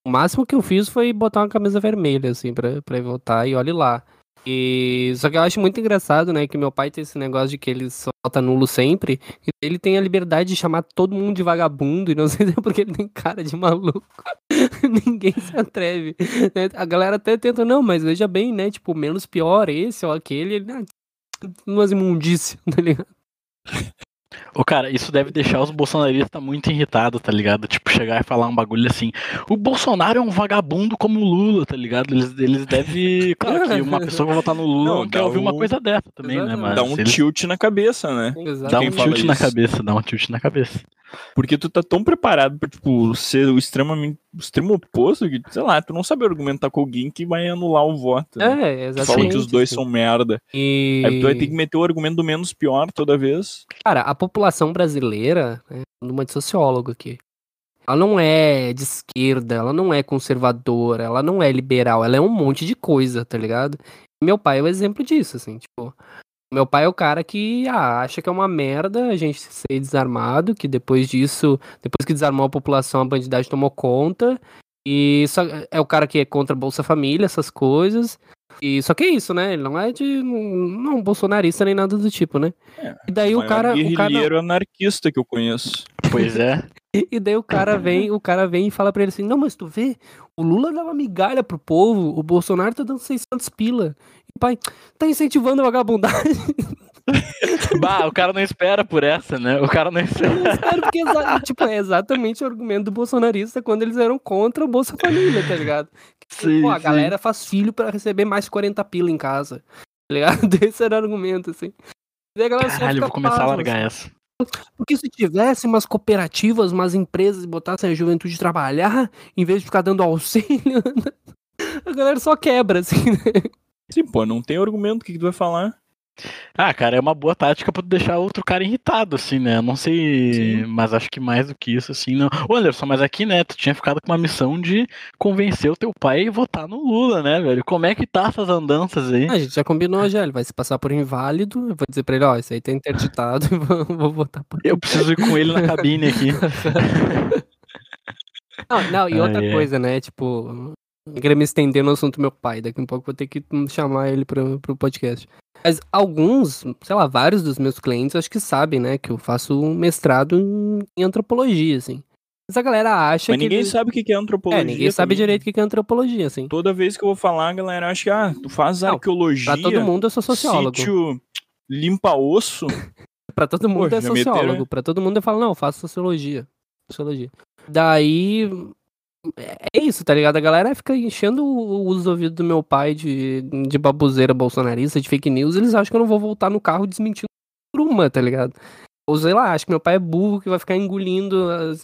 C: O máximo que eu fiz foi botar uma camisa vermelha, assim, pra, pra ir votar e olhe lá. E só que eu acho muito engraçado, né, que meu pai tem esse negócio de que ele só vota nulo sempre, e ele tem a liberdade de chamar todo mundo de vagabundo, e não sei se é porque ele tem cara de maluco. Ninguém se atreve. né? A galera até tenta, não, mas veja bem, né, tipo, menos pior esse ou aquele, ele, ah, umas imundícias, tá ligado?
A: Ô, cara, isso deve deixar os bolsonaristas muito irritados, tá ligado? Tipo, chegar e falar um bagulho assim. O Bolsonaro é um vagabundo como o Lula, tá ligado? Eles, eles devem. Claro que uma pessoa que vai votar no Lula
B: Não,
A: quer
B: dá
A: ouvir uma
B: um-
A: coisa dessa também, né?
C: Exatamente.
A: Mas
B: Dá um
A: eles-
B: tilt na cabeça, né?
A: dá
B: quem
A: um tilt na cabeça, dá um tilt na cabeça.
B: Porque tu tá tão preparado pra, tipo, ser o extremamente, o extremo oposto que, sei lá, tu não sabe argumentar com alguém que vai anular o voto. né?
C: É,
B: Tu
C: exatamente.
B: fala que os dois são merda.
C: E...
B: Aí tu vai ter que meter o argumento do menos pior toda vez.
C: Cara, a população brasileira, né, numa de sociólogo aqui, ela não é de esquerda, ela não é conservadora, ela não é liberal, ela é um monte de coisa, tá ligado? E meu pai é o exemplo disso, assim, tipo, meu pai é o cara que ah, acha que é uma merda a gente ser desarmado, que depois disso, depois que desarmou a população, a bandidagem tomou conta, e só, é o cara que é contra Bolsa Família, essas coisas. E só que é isso, né? Ele não é de. Não é um bolsonarista nem nada do tipo, né?
B: É,
C: e daí o, cara. O cara
B: anarquista que eu conheço.
A: Pois é.
C: E e daí o cara vem, o cara vem e fala pra ele assim: "Não, mas tu vê, o Lula dava migalha pro povo, o Bolsonaro tá dando 600 pila. E pai, tá incentivando a vagabundagem".
A: Bah, o cara não espera por essa, né? O cara não espera.
C: Sério, porque exa- tipo, é exatamente o argumento do bolsonarista quando eles eram contra o Bolsa Família, tá ligado?
A: Sim,
C: Pô, a
A: sim.
C: galera faz filho pra receber mais 40 pila em casa. Tá ligado? Esse era o argumento, assim. E a galera
A: Caralho, vou começar a
C: pasma,
A: largar
C: assim.
A: essa.
C: Porque se tivesse umas cooperativas, umas empresas e botassem a juventude trabalhar, em vez de ficar dando auxílio, a galera só quebra, assim. né?
B: Sim, pô, não tem argumento, o que, que tu vai falar?
A: Ah, cara, é uma boa tática pra tu deixar outro cara irritado, assim, né? Eu não sei,
B: Sim.
A: mas acho que mais do que isso, assim, não. Ô, Anderson, mas aqui, né, tu tinha ficado com uma missão de convencer o teu pai a votar no Lula, né, velho? Como é que tá essas andanças aí?
C: A gente já combinou já, ele vai se passar por inválido, eu vou dizer pra ele, ó, isso aí tá interditado, e vou, vou votar por
A: Eu preciso ir com ele na cabine aqui.
C: Não, não, e outra
A: ai.
C: coisa, né? Tipo, eu queria me estender no assunto do meu pai. Daqui a pouco vou ter que chamar ele pro, pro podcast. Mas alguns, sei lá, vários dos meus clientes acho que sabem, né? Que eu faço um mestrado em, em antropologia, assim. Mas a galera acha
B: Mas
C: que.
B: ninguém
C: ele-
B: sabe o que é antropologia.
C: É, ninguém sabe
B: também.
C: direito o que é antropologia, assim.
B: Toda vez que eu vou falar, a galera acha que ah, tu faz
C: Não,
B: arqueologia,
C: Pra todo mundo eu sou sociólogo.
B: sítio limpa osso.
C: Pra todo mundo
B: Pô,
C: é
B: já meteram,
C: sociólogo.
B: né?
C: Pra todo mundo eu falo, não, eu faço sociologia. Sociologia. Daí. É isso, tá ligado? A galera fica enchendo os ouvidos do meu pai de, de babuzeira bolsonarista, de fake news, eles acham que eu não vou voltar no carro desmentindo por uma, tá ligado? Ou sei lá, acho que meu pai é burro que vai ficar engolindo. as-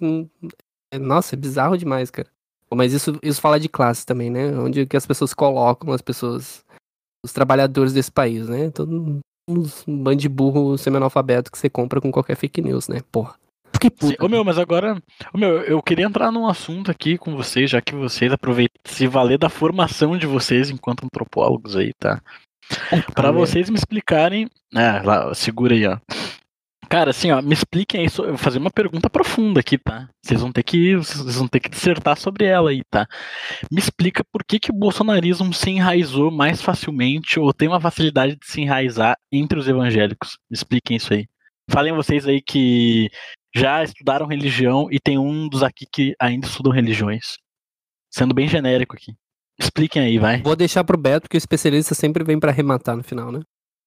C: é, Nossa, é bizarro demais, cara. Mas isso, isso fala de classe também, né? Onde que as pessoas colocam as pessoas, os trabalhadores desse país, né? Todo um bando de burro semi-analfabeto que você compra com qualquer fake news, né? Porra. Fiquei puto.
A: Ô meu, mas agora. Ô meu, eu queria entrar num assunto aqui com vocês, já que vocês aproveitam se valer da formação de vocês enquanto antropólogos aí, tá? Pra
C: merda.
A: vocês me explicarem. É, lá, segura aí, ó. Cara, assim, ó, me expliquem aí. Eu vou fazer uma pergunta profunda aqui, tá? Vocês vão ter que. Vocês vão ter que dissertar sobre ela aí, tá? Me explica por que, que o bolsonarismo se enraizou mais facilmente ou tem uma facilidade de se enraizar entre os evangélicos. Me expliquem isso aí. Falem vocês aí que já estudaram religião e tem um dos aqui que ainda estudam religiões. Sendo bem genérico aqui. Expliquem aí, vai.
C: Vou deixar pro Beto, porque o especialista sempre vem pra arrematar no final, né?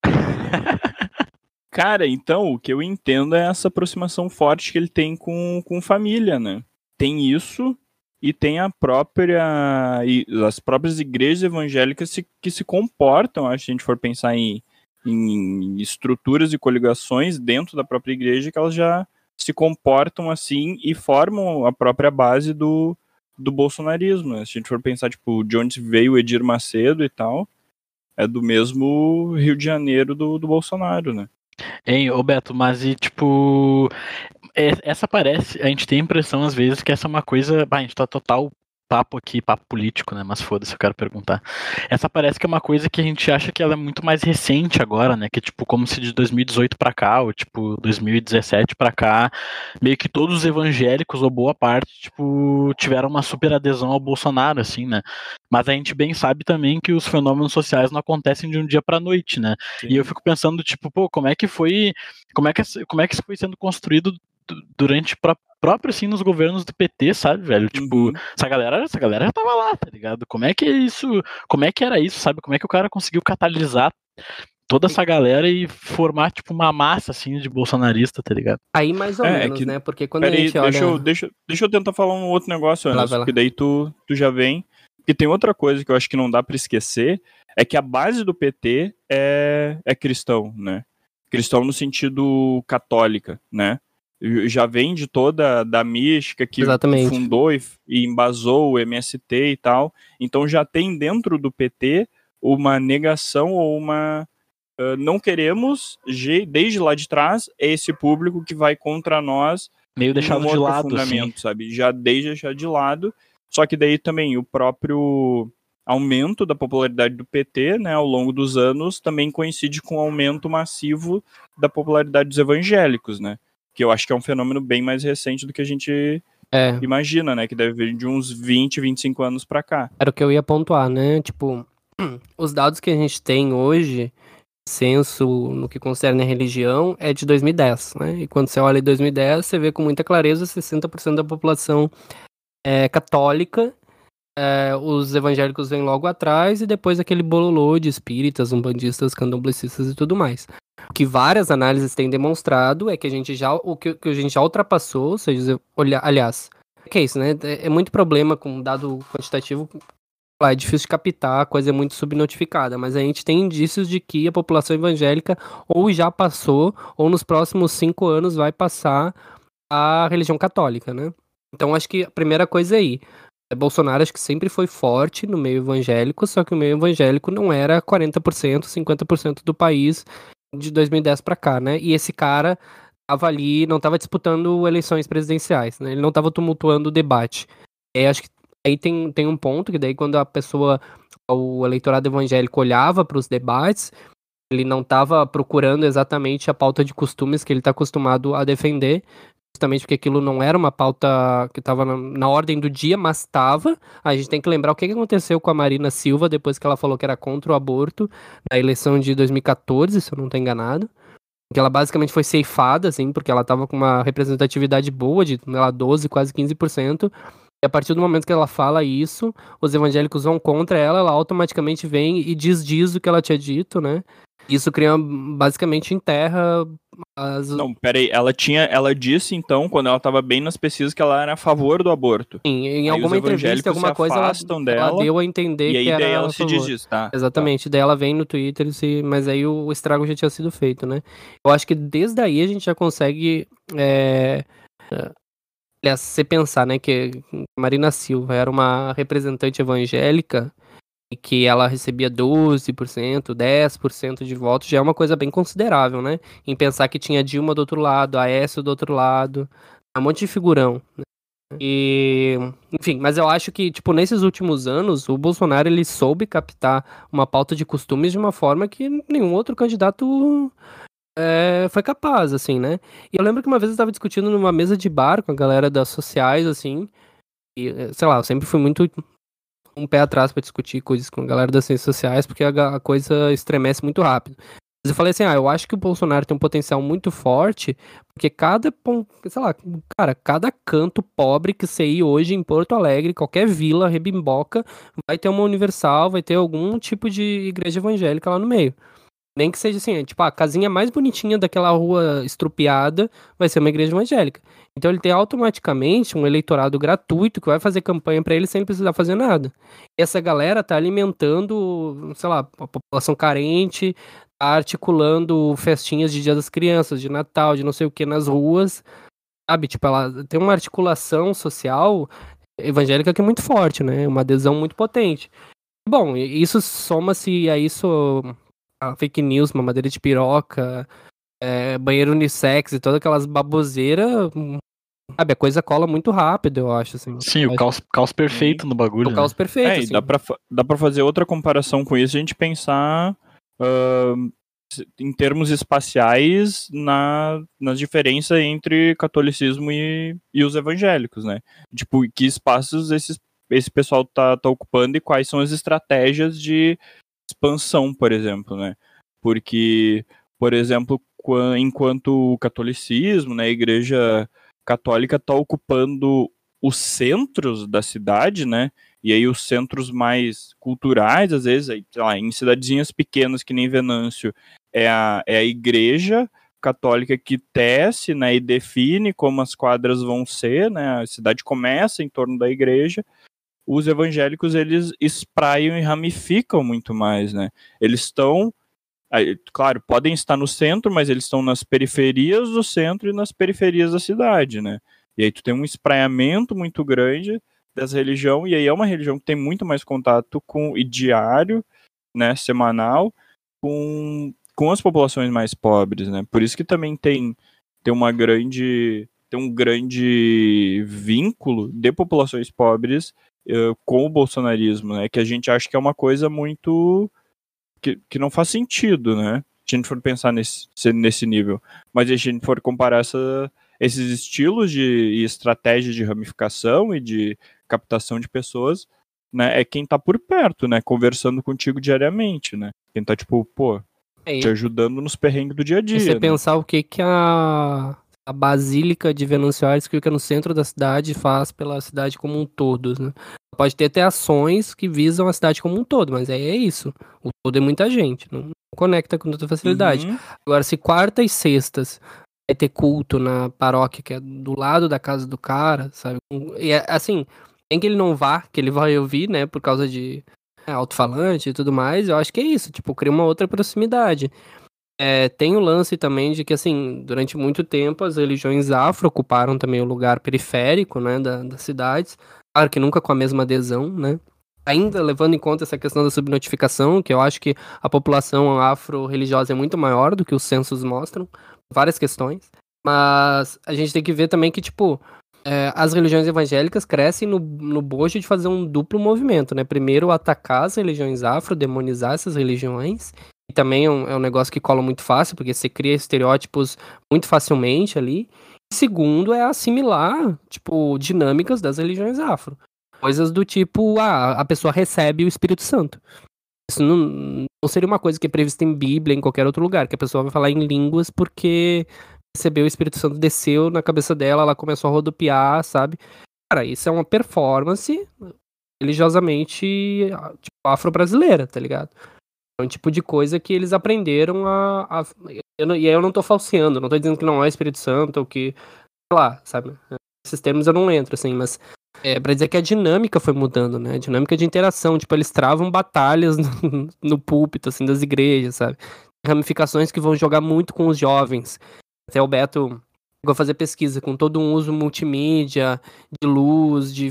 B: Cara, então, o que eu entendo é essa aproximação forte que ele tem com, com família, né? Tem isso e tem a própria. e as próprias igrejas evangélicas se- que se comportam, acho que se a gente for pensar em, em estruturas e coligações dentro da própria igreja, que elas já se comportam assim e formam a própria base do, do bolsonarismo. né? Se a gente for pensar, tipo, de onde veio o Edir Macedo e tal, é do mesmo Rio de Janeiro do, do Bolsonaro, né?
A: Hein, ô Beto, mas e tipo. é- Essa parece. A gente tem a impressão às vezes que essa é uma coisa. Bah, a gente tá total papo aqui, papo político, né? Mas foda-se, eu quero perguntar. Essa parece que é uma coisa que a gente acha que ela é muito mais recente agora, né? Que tipo, como se de 2018 pra cá, ou tipo, 2017 pra cá, meio que todos os evangélicos, ou boa parte, tipo, tiveram uma super adesão ao Bolsonaro, assim, né? Mas a gente bem sabe também que os fenômenos sociais não acontecem de um dia pra noite, né? E eu fico pensando, tipo, pô, como é que foi. Como é que, como é que isso foi sendo construído durante pró- próprio assim nos governos do PT, sabe, velho? Tipo,
B: Uhum.
A: essa galera, essa galera já tava lá, tá ligado? Como é que isso, como é que era isso, sabe? Como é que o cara conseguiu catalisar toda essa galera e formar tipo uma massa assim de bolsonarista, tá ligado?
C: Aí mais ou
B: É, é
C: menos,
B: que-
C: né? Porque quando a
B: aí,
C: gente olha...
B: deixa, eu, deixa, deixa eu tentar falar um outro negócio,
C: lá.
B: porque daí tu, tu já vem. Porque tem outra coisa que eu acho que não dá pra esquecer, é que a base do PT é, é cristão, né? Cristão no sentido católica, né? Já vem de toda da mística que
C: Exatamente.
B: fundou e, e embasou o MST e tal. Então já tem dentro do PT uma negação ou uma ah, não queremos, desde lá de trás, esse público que vai contra nós
A: Meio deixado de lado assim.
B: fundamento, sabe? Já desde deixar de lado. Só que daí também o próprio aumento da popularidade do PT, né, ao longo dos anos, também coincide com o aumento massivo da popularidade dos evangélicos, né? Que eu acho que é um fenômeno bem mais recente do que a gente
C: É,
B: imagina, né? Que deve vir de uns 20, 25 anos pra cá.
C: era o que eu ia pontuar, né? Tipo, os dados que a gente tem hoje, censo no que concerne a religião, é de 2010, né? E quando você olha em 2010, você vê com muita clareza 60% da população é católica, é, os evangélicos vêm logo atrás e depois aquele bololô de espíritas, umbandistas, candomblecistas e tudo mais. O que várias análises têm demonstrado é que a gente já o que, que a gente já ultrapassou, ou seja, olha, aliás, que é isso, né? É, é muito problema com dado quantitativo é difícil de captar, a coisa é muito subnotificada, mas a gente tem indícios de que a população evangélica ou já passou, ou nos próximos cinco anos vai passar a religião católica, né? Então acho que a primeira coisa é aí. É, Bolsonaro acho que sempre foi forte no meio evangélico, só que o meio evangélico não era 40%, 50% do país de 2010 para cá, né? E esse cara tava ali, não tava disputando eleições presidenciais, né? Ele não tava tumultuando o debate. É, acho que aí tem, tem um ponto que daí quando a pessoa, o eleitorado evangélico olhava para os debates, ele não estava procurando exatamente a pauta de costumes que ele está acostumado a defender, justamente porque aquilo não era uma pauta que estava na, ordem do dia, mas estava. A gente tem que lembrar o que, aconteceu com a Marina Silva depois que ela falou que era contra o aborto na eleição de 2014, se eu não estou enganado. Que ela basicamente foi ceifada, assim, porque ela estava com uma representatividade boa, de lá, 12, quase 15%. E a partir do momento que ela fala isso, os evangélicos vão contra ela, ela automaticamente vem e desdiz o que ela tinha dito, né? Isso cria basicamente em terra as...
B: Não, peraí, ela tinha, ela disse então, quando ela estava bem nas pesquisas, que ela era a favor do aborto.
C: Sim, em aí alguma entrevista, alguma coisa, ela, dela, ela deu a entender
B: e aí
C: que
B: daí
C: era
B: ela se diz isso, tá?
C: Exatamente,
B: tá.
C: daí ela vem no Twitter, se, mas aí o, estrago já tinha sido feito, né? Eu acho que desde aí a gente já consegue é, aliás, você pensar, né, que Marina Silva era uma representante evangélica que ela recebia 12%, 10% de votos, já é uma coisa bem considerável, né? Em pensar que tinha Dilma do outro lado, Aécio do outro lado, um monte de figurão. Né? E, enfim, mas eu acho que, tipo, nesses últimos anos, o Bolsonaro ele soube captar uma pauta de costumes de uma forma que nenhum outro candidato é, foi capaz, assim, né? E eu lembro que uma vez eu estava discutindo numa mesa de bar com a galera das sociais, assim, e, sei lá, eu sempre fui muito um pé atrás para discutir coisas com a galera das ciências sociais, porque a, a, coisa estremece muito rápido. Mas eu falei assim, ah, eu acho que o Bolsonaro tem um potencial muito forte, porque cada, sei lá, cara, cada canto pobre que você ir hoje em Porto Alegre, qualquer vila, rebimboca, vai ter uma universal, vai ter algum tipo de igreja evangélica lá no meio. Nem que seja assim, tipo, a casinha mais bonitinha daquela rua estrupiada vai ser uma igreja evangélica. Então ele tem automaticamente um eleitorado gratuito que vai fazer campanha para ele sem precisar fazer nada. E essa galera tá alimentando, sei lá, a população carente, tá articulando festinhas de Dia das Crianças, de Natal, de não sei o que nas ruas. Sabe, tipo, ela tem uma articulação social evangélica que é muito forte, né? Uma adesão muito potente. Bom, isso soma-se a isso a fake news, mamadeira de piroca, é, banheiro unissex e todas aquelas baboseiras. Sabe, a coisa cola muito rápido, eu acho. Assim.
A: Sim, o caos, caos perfeito no bagulho.
C: O caos
A: né?
C: perfeito.
B: É,
C: assim.
B: dá, pra, dá pra fazer outra comparação com isso, a gente pensar uh, em termos espaciais na, nas diferenças entre catolicismo e, e os evangélicos, né? Tipo, que espaços esses, esse pessoal tá, tá ocupando e quais são as estratégias de expansão, por exemplo, né? Porque, por exemplo, enquanto o catolicismo, né, a igreja católica está ocupando os centros da cidade, né? E aí os centros mais culturais, às vezes, aí, lá, em cidadezinhas pequenas que nem Venâncio, é a, é a igreja católica que tece, né, e define como as quadras vão ser, né? A cidade começa em torno da igreja os evangélicos eles espraiam e ramificam muito mais, né? Eles estão, claro, podem estar no centro, mas eles estão nas periferias do centro e nas periferias da cidade, né? E aí tu tem um espraiamento muito grande dessa religião, e aí é uma religião que tem muito mais contato com, e diário, né, semanal, com, com as populações mais pobres, né? Por isso que também tem, tem uma grande tem um grande vínculo de populações pobres uh, com o bolsonarismo, né? Que a gente acha que é uma coisa muito. Que, que não faz sentido, né? Se a gente for pensar nesse, nesse nível. Mas se a gente for comparar essa, esses estilos de e estratégias de ramificação e de captação de pessoas, né, é quem tá por perto, né, conversando contigo diariamente, né? Quem tá, tipo, pô,
C: É,
B: te ajudando nos perrengues do dia a dia.
C: E você
B: né?
C: pensar o que que a, a Basílica de Venâncio Aires, que fica no centro da cidade, faz pela cidade como um todo, né? Pode ter até ações que visam a cidade como um todo, mas aí é isso. O todo é muita gente, não conecta com tanta facilidade.
B: Uhum.
C: Agora, se quarta e sextas vai ter culto na paróquia, que é do lado da casa do cara, sabe? E é, assim, tem que ele não vá, que ele vai ouvir, né, por causa de né, alto-falante e tudo mais, eu acho que é isso, tipo, cria uma outra proximidade. É, tem o lance também de que, assim, durante muito tempo as religiões afro ocuparam também o lugar periférico, né, da, das cidades. Claro que nunca com a mesma adesão, né? Ainda levando em conta essa questão da subnotificação, que eu acho que a população afro-religiosa é muito maior do que os censos mostram, várias questões. Mas a gente tem que ver também que, tipo, é, as religiões evangélicas crescem no, no bojo de fazer um duplo movimento, né? Primeiro, atacar as religiões afro, demonizar essas religiões, também é um, é um negócio que cola muito fácil, porque você cria estereótipos muito facilmente ali. E segundo, é assimilar, tipo, dinâmicas das religiões afro. Coisas do tipo, ah, a pessoa recebe o Espírito Santo. Isso não, não seria uma coisa que é prevista em Bíblia, em qualquer outro lugar, que a pessoa vai falar em línguas porque recebeu o Espírito Santo, desceu na cabeça dela, ela começou a rodopiar, sabe? Cara, isso é uma performance religiosamente tipo, afro-brasileira, tá ligado? É um tipo de coisa que eles aprenderam a. a eu não- e aí eu não tô falseando, não tô dizendo que não é Espírito Santo ou que. Sei lá, sabe? Esses termos eu não entro, assim, mas. É pra dizer que a dinâmica foi mudando, né? A dinâmica de interação. Tipo, eles travam batalhas no, no púlpito, assim, das igrejas, sabe? Ramificações que vão jogar muito com os jovens. Até o Beto chegou a fazer pesquisa com todo um uso multimídia, de luz, de,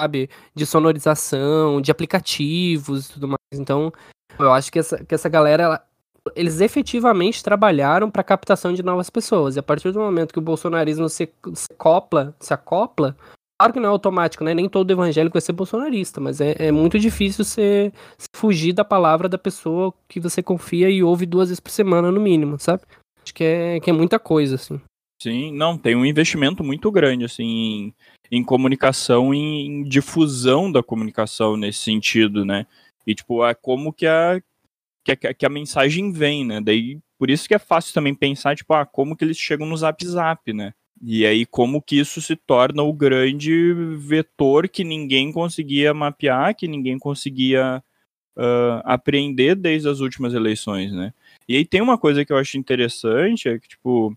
C: sabe, de sonorização, de aplicativos e tudo mais. Então, eu acho que essa, que essa galera, ela- eles efetivamente trabalharam para captação de novas pessoas. E a partir do momento que o bolsonarismo se, se copla, se acopla, claro que não é automático, né? Nem todo evangélico vai ser bolsonarista, mas é, é muito difícil você, fugir da palavra da pessoa que você confia e ouve duas vezes por semana, no mínimo, sabe? Acho que é, que é muita coisa, assim.
B: Sim, não, tem um investimento muito grande, assim, em, em comunicação e em difusão da comunicação nesse sentido, né? E, tipo, é como que a, que a, que a mensagem vem, né? Daí, por isso que é fácil também pensar, tipo, ah, como que eles chegam no Zap Zap, né? E aí, como que isso se torna o grande vetor que ninguém conseguia mapear, que ninguém conseguia ah, apreender desde as últimas eleições, né? E aí tem uma coisa que eu acho interessante, é que, tipo,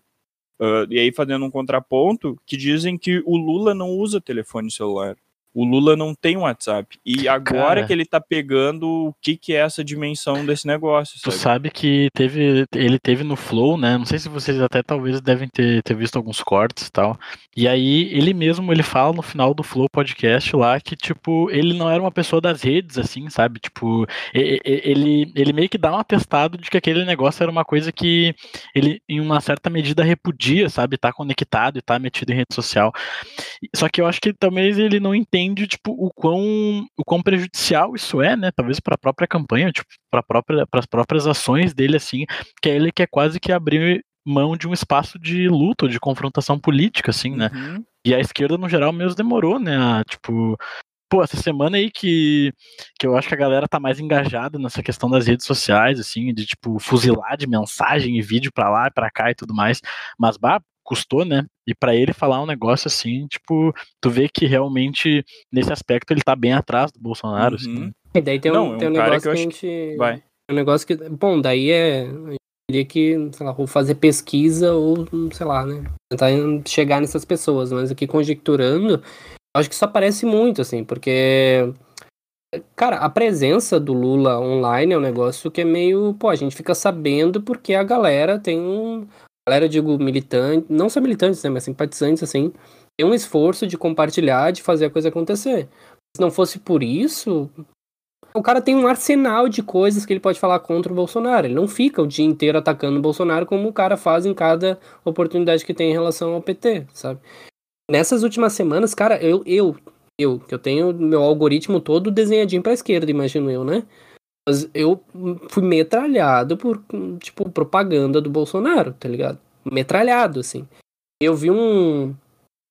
B: ah, e aí fazendo um contraponto, que dizem que o Lula não usa telefone celular. O Lula não tem WhatsApp. E agora
A: Cara.
B: que ele tá pegando o que, que é essa dimensão desse negócio,
A: Tu
B: sabe?
A: sabe que teve, ele teve no Flow, né? Não sei se vocês até talvez devem ter, ter visto alguns cortes e tal. E aí ele mesmo, ele fala no final do Flow podcast lá que, tipo, ele não era uma pessoa das redes, assim, sabe? Tipo, ele, ele meio que dá um atestado de que aquele negócio era uma coisa que ele, em uma certa medida, repudia, sabe? Tá conectado e tá metido em rede social. Só que eu acho que talvez ele não entende, tipo, o quão, o quão prejudicial isso é, né? Talvez para a própria campanha, tipo, para própria, as próprias ações dele, assim, que é ele quer quase que abrir mão de um espaço de luta, de confrontação política, assim, né?
B: Uhum.
A: E a esquerda, no geral, mesmo demorou, né? A, tipo, pô, essa semana aí que, que eu acho que a galera tá mais engajada nessa questão das redes sociais, assim, de, tipo, fuzilar de mensagem e vídeo pra lá e pra cá e tudo mais. Mas, bah, custou, né? E pra ele falar um negócio assim, tipo, tu vê que realmente, nesse aspecto, ele tá bem atrás do Bolsonaro, assim.
B: Uhum.
A: né?
C: E daí tem um,
B: Não, é
C: tem um
B: um cara
C: negócio
B: que
C: que,
B: eu
C: a
B: acho
C: gente.
B: Vai.
C: É um negócio que. Bom, daí é. Eu diria que, sei lá, vou fazer pesquisa ou, sei lá, né? Tentar chegar nessas pessoas. Mas aqui conjecturando, acho que isso aparece muito, assim, porque. Cara, a presença do Lula online é um negócio que é meio. Pô, a gente fica sabendo porque a galera tem um. Galera, eu digo, militante. Não só militantes, né? Mas simpatizantes, assim. Tem um esforço de compartilhar, de fazer a coisa acontecer. Se não fosse por isso, o cara tem um arsenal de coisas que ele pode falar contra o Bolsonaro. Ele não fica o dia inteiro atacando o Bolsonaro como o cara faz em cada oportunidade que tem em relação ao PT, sabe? Nessas últimas semanas, cara, eu, eu, eu, que eu tenho meu algoritmo todo desenhadinho pra esquerda, imagino eu, né? Eu fui metralhado por, tipo, propaganda do Bolsonaro, tá ligado? Metralhado, assim. Eu vi um,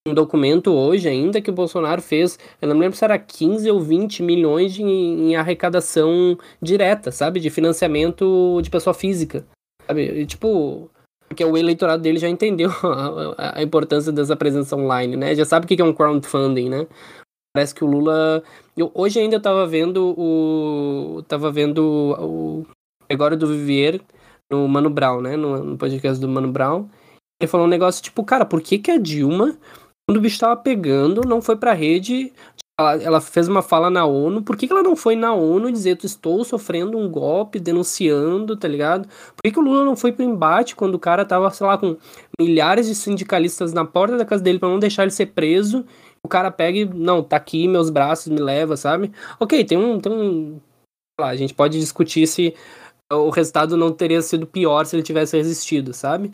C: um documento hoje ainda que o Bolsonaro fez, eu não me lembro se era 15 ou 20 milhões de, em arrecadação direta, sabe? De financiamento de pessoa física. Sabe? E, tipo, porque o eleitorado dele já entendeu a, a, importância dessa presença online, né? Já sabe o que é um crowdfunding, né? Parece que o Lula. Eu, hoje ainda eu tava vendo o. Tava vendo o Gregório do Vivier no Mano Brown, né? No, no podcast do Mano Brown. Ele falou um negócio tipo, cara, por que, que a Dilma quando o bicho tava pegando, não foi pra rede. Ela, fez uma fala na ONU. Por que, que ela não foi na ONU dizer, estou sofrendo um golpe, denunciando, tá ligado? Por que, que o Lula não foi pro embate quando o cara tava, sei lá, com milhares de sindicalistas na porta da casa dele para não deixar ele ser preso? O cara pega e, não, tá aqui, meus braços, me leva, sabe? Ok, tem um. Tem um lá, a gente pode discutir se o resultado não teria sido pior se ele tivesse resistido, sabe?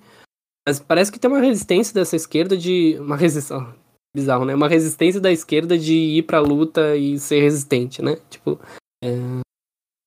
C: Mas parece que tem uma resistência dessa esquerda de. Uma resistência. Bizarro, né? Uma resistência da esquerda de ir pra luta e ser resistente, né? Tipo. É...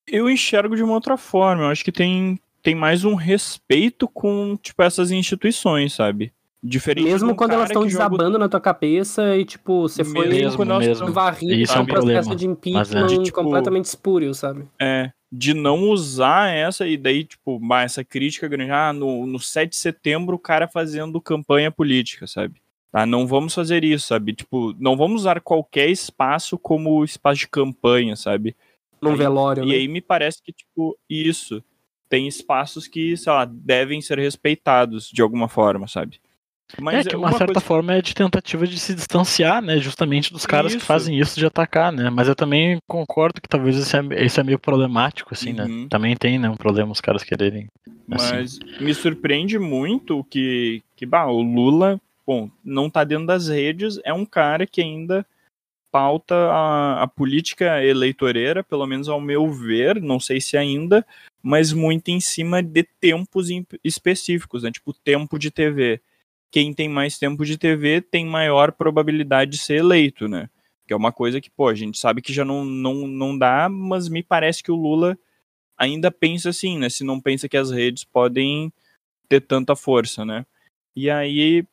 B: Eu enxergo de uma outra forma. Eu acho que tem, tem mais um respeito com, tipo, essas instituições, sabe?
C: Diferente mesmo quando elas estão desabando joga... na tua cabeça e, tipo, você foi
A: mesmo, mesmo.
C: varrido
A: Isso é um processo
C: de impeachment é. de, tipo, completamente espúrio, sabe?
B: É, de não usar essa, e daí, tipo, essa crítica grande, ah, no, no 7 de setembro o cara fazendo campanha política, sabe? Tá, não vamos fazer isso, sabe? Tipo, não vamos usar qualquer espaço como espaço de campanha, sabe?
C: Num velório,
B: E
C: né?
B: aí me parece que, tipo, isso. Tem espaços que, sei lá, devem ser respeitados de alguma forma, sabe?
A: Mas é que uma, uma certa coisa... forma é de tentativa de se distanciar, né? Justamente dos caras isso. que fazem isso de atacar, né? Mas eu também concordo que talvez esse é, esse é meio problemático, assim, né? uhum. né? Também tem, né, um problema os caras quererem.
B: Assim. Mas me surpreende muito que, que bah, o Lula, bom, não tá dentro das redes, é um cara que ainda pauta a, a política eleitoreira, pelo menos ao meu ver, não sei se ainda, mas muito em cima de tempos específicos, né? Tipo, tempo de TV quem tem mais tempo de TV tem maior probabilidade de ser eleito, né? Que é uma coisa que, pô, a gente sabe que já não, não, não dá, mas me parece que o Lula ainda pensa assim, né? Se não pensa que as redes podem ter tanta força, né? E aí,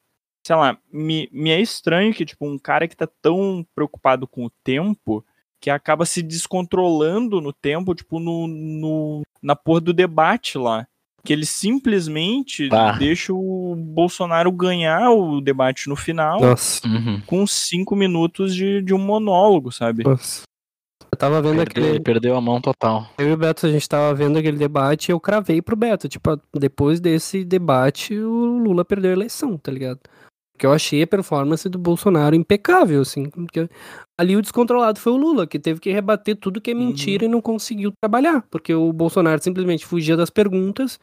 B: sei lá, me, me é estranho que, tipo, um cara que tá tão preocupado com o tempo que acaba se descontrolando no tempo, tipo, no, no, na porra do debate lá que ele simplesmente tá. deixa o Bolsonaro ganhar o debate no final
C: uhum.
B: com cinco minutos de, de um monólogo, sabe?
C: Nossa. Eu tava vendo
A: Perdeu,
C: aquele.
A: Perdeu a mão total.
C: Eu e o Beto, a gente tava vendo aquele debate e eu cravei pro Beto. Tipo, depois desse debate, o Lula perdeu a eleição, tá ligado? Porque eu achei a performance do Bolsonaro impecável, assim. Porque ali o descontrolado foi o Lula, que teve que rebater tudo que é mentira uhum. e não conseguiu trabalhar. Porque o Bolsonaro simplesmente fugia das perguntas.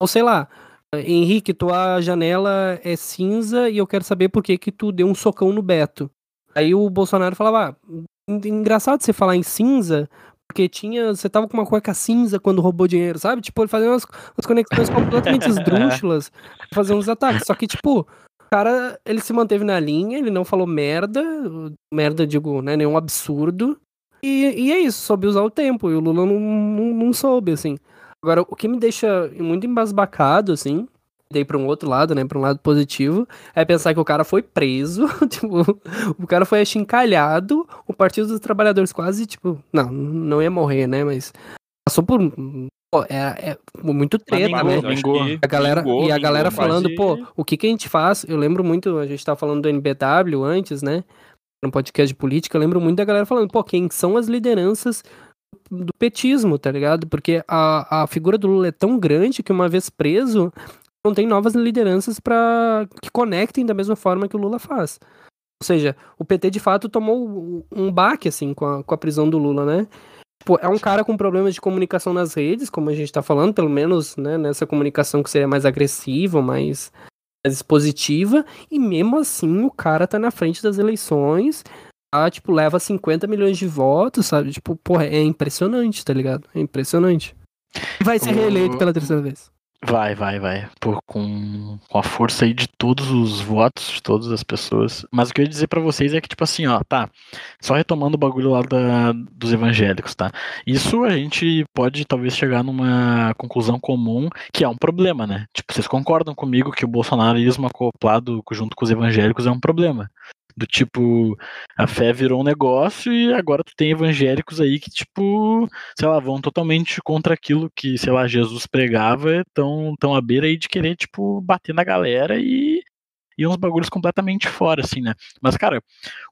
C: Ou sei lá, Henrique, tua janela é cinza e eu quero saber por que que tu deu um socão no Beto. Aí o Bolsonaro falava, ah, engraçado você falar em cinza, porque tinha. Você tava com uma cueca cinza quando roubou dinheiro, sabe? Tipo, ele fazia umas, umas conexões completamente esdrúxulas, fazendo uns ataques. Só que, tipo, cara, ele se manteve na linha, ele não falou merda, merda, digo, né, nenhum absurdo. E, e é isso, soube usar o tempo, e o Lula não, não, não soube, assim. Agora, o que me deixa muito embasbacado, assim, daí pra um outro lado, né, pra um lado positivo, é pensar que o cara foi preso, tipo, o cara foi achincalhado, o Partido dos Trabalhadores quase, tipo, não, não ia morrer, né, mas passou por Pô, é, é, muito treta, né? a galera, e a galera falando, quase... pô, o que que a gente faz? Eu lembro muito, a gente tava falando do NBW antes, né? No podcast de política, eu lembro muito da galera falando, pô, quem são as lideranças do petismo, tá ligado? Porque a, a figura do Lula é tão grande que uma vez preso, não tem novas lideranças para que conectem da mesma forma que o Lula faz. Ou seja, o PT de fato tomou um baque assim com a, com a prisão do Lula, né? Pô, é um cara com problemas de comunicação nas redes, como a gente tá falando, pelo menos né, nessa comunicação que seria mais agressiva, mais, mais expositiva, e mesmo assim o cara tá na frente das eleições, tá, tipo, leva 50 milhões de votos, sabe? Tipo, porra, é impressionante, tá ligado? É impressionante. Vai ser reeleito pela terceira vez.
A: Vai, vai, vai. Por, com, com a força aí de todos os votos, de todas as pessoas. Mas o que eu ia dizer para vocês é que, tipo assim, ó, tá. Só retomando o bagulho lá da, dos evangélicos, tá? Isso a gente pode talvez chegar numa conclusão comum que é um problema, né? Tipo, vocês concordam comigo que o bolsonarismo acoplado junto com os evangélicos é um problema? Do tipo, a fé virou um negócio e agora tu tem evangélicos aí que, tipo, sei lá, vão totalmente contra aquilo que, sei lá, Jesus pregava, tão, tão à beira aí de querer, tipo, bater na galera e, e uns bagulhos completamente fora, assim, né? Mas, cara,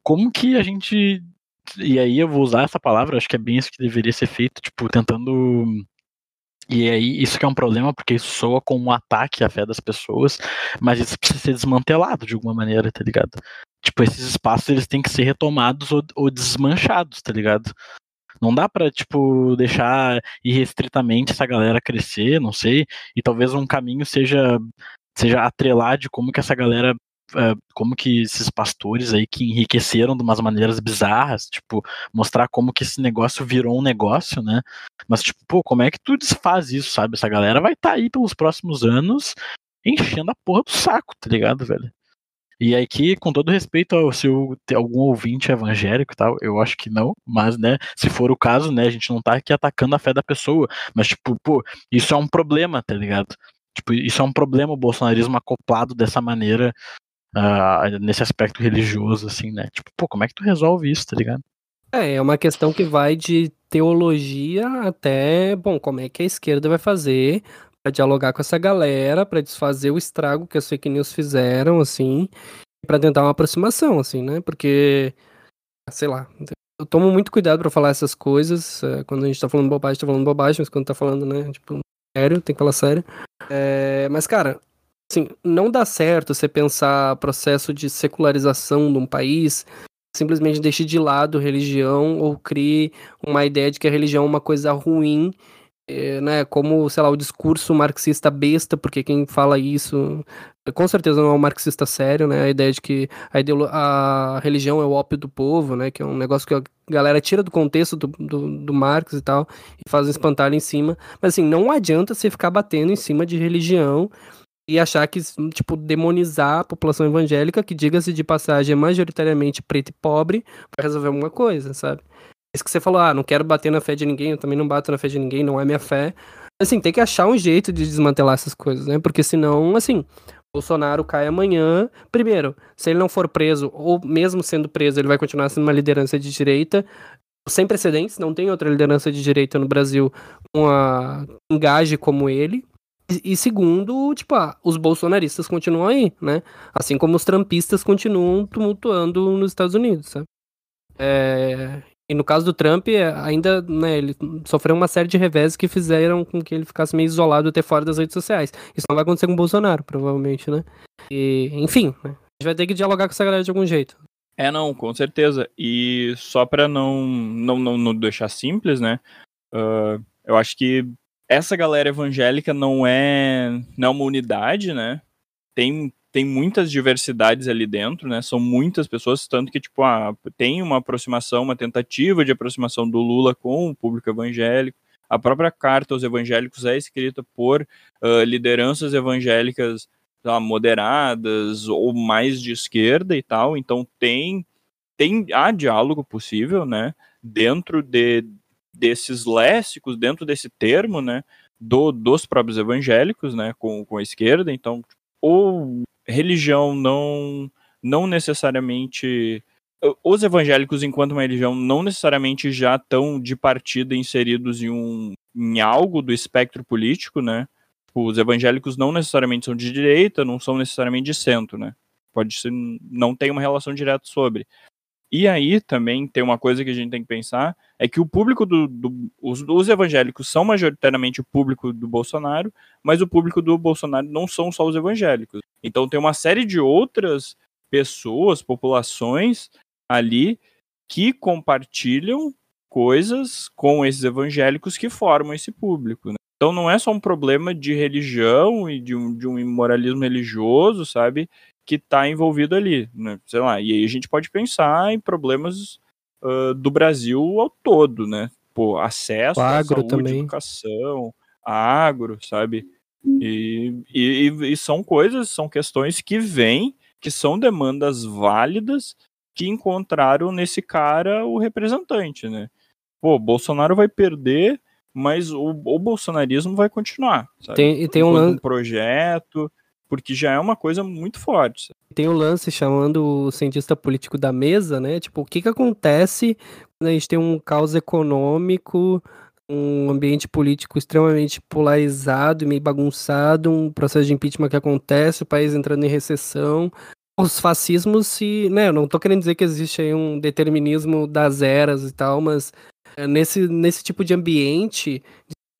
A: como que a gente. E aí eu vou usar essa palavra, acho que é bem isso que deveria ser feito, tipo, tentando e aí, isso que é um problema, porque isso soa como um ataque à fé das pessoas, mas isso precisa ser desmantelado de alguma maneira, tá ligado? Tipo, esses espaços eles têm que ser retomados ou, ou desmanchados, tá ligado? Não dá para tipo deixar irrestritamente essa galera crescer, não sei, e talvez um caminho seja seja atrelar de como que essa galera como que esses pastores aí que enriqueceram de umas maneiras bizarras, tipo, mostrar como que esse negócio virou um negócio, né? Mas, tipo, pô, como é que tu desfaz isso, sabe? Essa galera vai estar tá aí pelos próximos anos enchendo a porra do saco, tá ligado, velho? E aqui, com todo respeito ao se algum ouvinte evangélico e tal, eu acho que não, mas, né, se for o caso, né, a gente não tá aqui atacando a fé da pessoa, mas, tipo, pô, isso é um problema, tá ligado? Tipo, isso é um problema o bolsonarismo acoplado dessa maneira uh, nesse aspecto religioso, assim, né? Tipo, pô, como é que tu resolve isso, tá ligado?
C: É, é uma questão que vai de teologia até, bom, como é que a esquerda vai fazer para dialogar com essa galera, para desfazer o estrago que as fake news fizeram, assim, para tentar uma aproximação, assim, né? Porque, sei lá, eu tomo muito cuidado para falar essas coisas. É, quando a gente tá falando bobagem, tá falando bobagem, mas quando tá falando, né, tipo, sério, tem que falar sério. É, mas, cara, assim, não dá certo você pensar processo de secularização de um país, simplesmente deixe de lado religião ou crie uma ideia de que a religião é uma coisa ruim, é, né? Como, sei lá, o discurso marxista besta, porque quem fala isso com certeza não é um marxista sério, né? A ideia de que a, a religião é o ópio do povo, né? Que é um negócio que a galera tira do contexto do, do, do Marx e tal, e faz um espantalho em cima. Mas assim, não adianta você ficar batendo em cima de religião e achar que, tipo, demonizar a população evangélica, que, diga-se de passagem, é majoritariamente preto e pobre, vai resolver alguma coisa, sabe? Isso que você falou, ah, não quero bater na fé de ninguém, eu também não bato na fé de ninguém, não é minha fé. Assim, tem que achar um jeito de desmantelar essas coisas, né? Porque senão, assim, Bolsonaro cai amanhã. Primeiro, se ele não for preso, ou mesmo sendo preso, ele vai continuar sendo uma liderança de direita, sem precedentes, não tem outra liderança de direita no Brasil com a engaje como ele, e, segundo, tipo, ah, os bolsonaristas continuam aí, né? Assim como os trampistas continuam tumultuando nos Estados Unidos, sabe? É... E no caso do Trump, é, ainda, né, ele sofreu uma série de revés que fizeram com que ele ficasse meio isolado até fora das redes sociais. Isso não vai acontecer com o Bolsonaro, provavelmente, né? E, enfim, né? a gente vai ter que dialogar com essa galera de algum jeito.
B: É, não, com certeza. E só pra não, não, não, não deixar simples, né? Uh, eu acho que essa galera evangélica não é, não é uma unidade, né? Tem, tem muitas diversidades ali dentro, né? São muitas pessoas, tanto que, tipo, ah, tem uma aproximação, uma tentativa de aproximação do Lula com o público evangélico. A própria carta aos evangélicos é escrita por uh, lideranças evangélicas lá, moderadas ou mais de esquerda e tal. Então tem, tem há diálogo possível, né? Dentro de, desses léxicos, dentro desse termo, né, do, dos próprios evangélicos, né, com, com a esquerda, então, ou religião não, não necessariamente os evangélicos, enquanto uma religião, não necessariamente já estão de partida inseridos em, um, em algo do espectro político, né? Os evangélicos não necessariamente são de direita, não são necessariamente de centro, né? Pode ser, não tem uma relação direta sobre. E aí também tem uma coisa que a gente tem que pensar, é que o público do, do os, os, evangélicos são majoritariamente o público do Bolsonaro, mas o público do Bolsonaro não são só os evangélicos. Então tem uma série de outras pessoas, populações ali que compartilham coisas com esses evangélicos que formam esse público. Né? Então não é só um problema de religião e de um, de um imoralismo religioso, sabe? Que está envolvido ali, né? Sei lá, e aí a gente pode pensar em problemas uh, do Brasil ao todo, né? Pô, acesso à saúde, também. educação, agro, sabe? E, e, e são coisas, são questões que vêm, que são demandas válidas, que encontraram nesse cara o representante, né? Pô, Bolsonaro vai perder, mas o, o bolsonarismo vai continuar. Sabe?
C: Tem, tem um,
B: um projeto, porque já é uma coisa muito forte.
C: Tem um lance chamando o cientista político da mesa, né? Tipo, o que que acontece quando a gente tem um caos econômico, um ambiente político extremamente polarizado e meio bagunçado, um processo de impeachment que acontece, o país entrando em recessão, os fascismos se, né, eu não tô querendo dizer que existe aí um determinismo das eras e tal, mas é, nesse, nesse tipo de ambiente,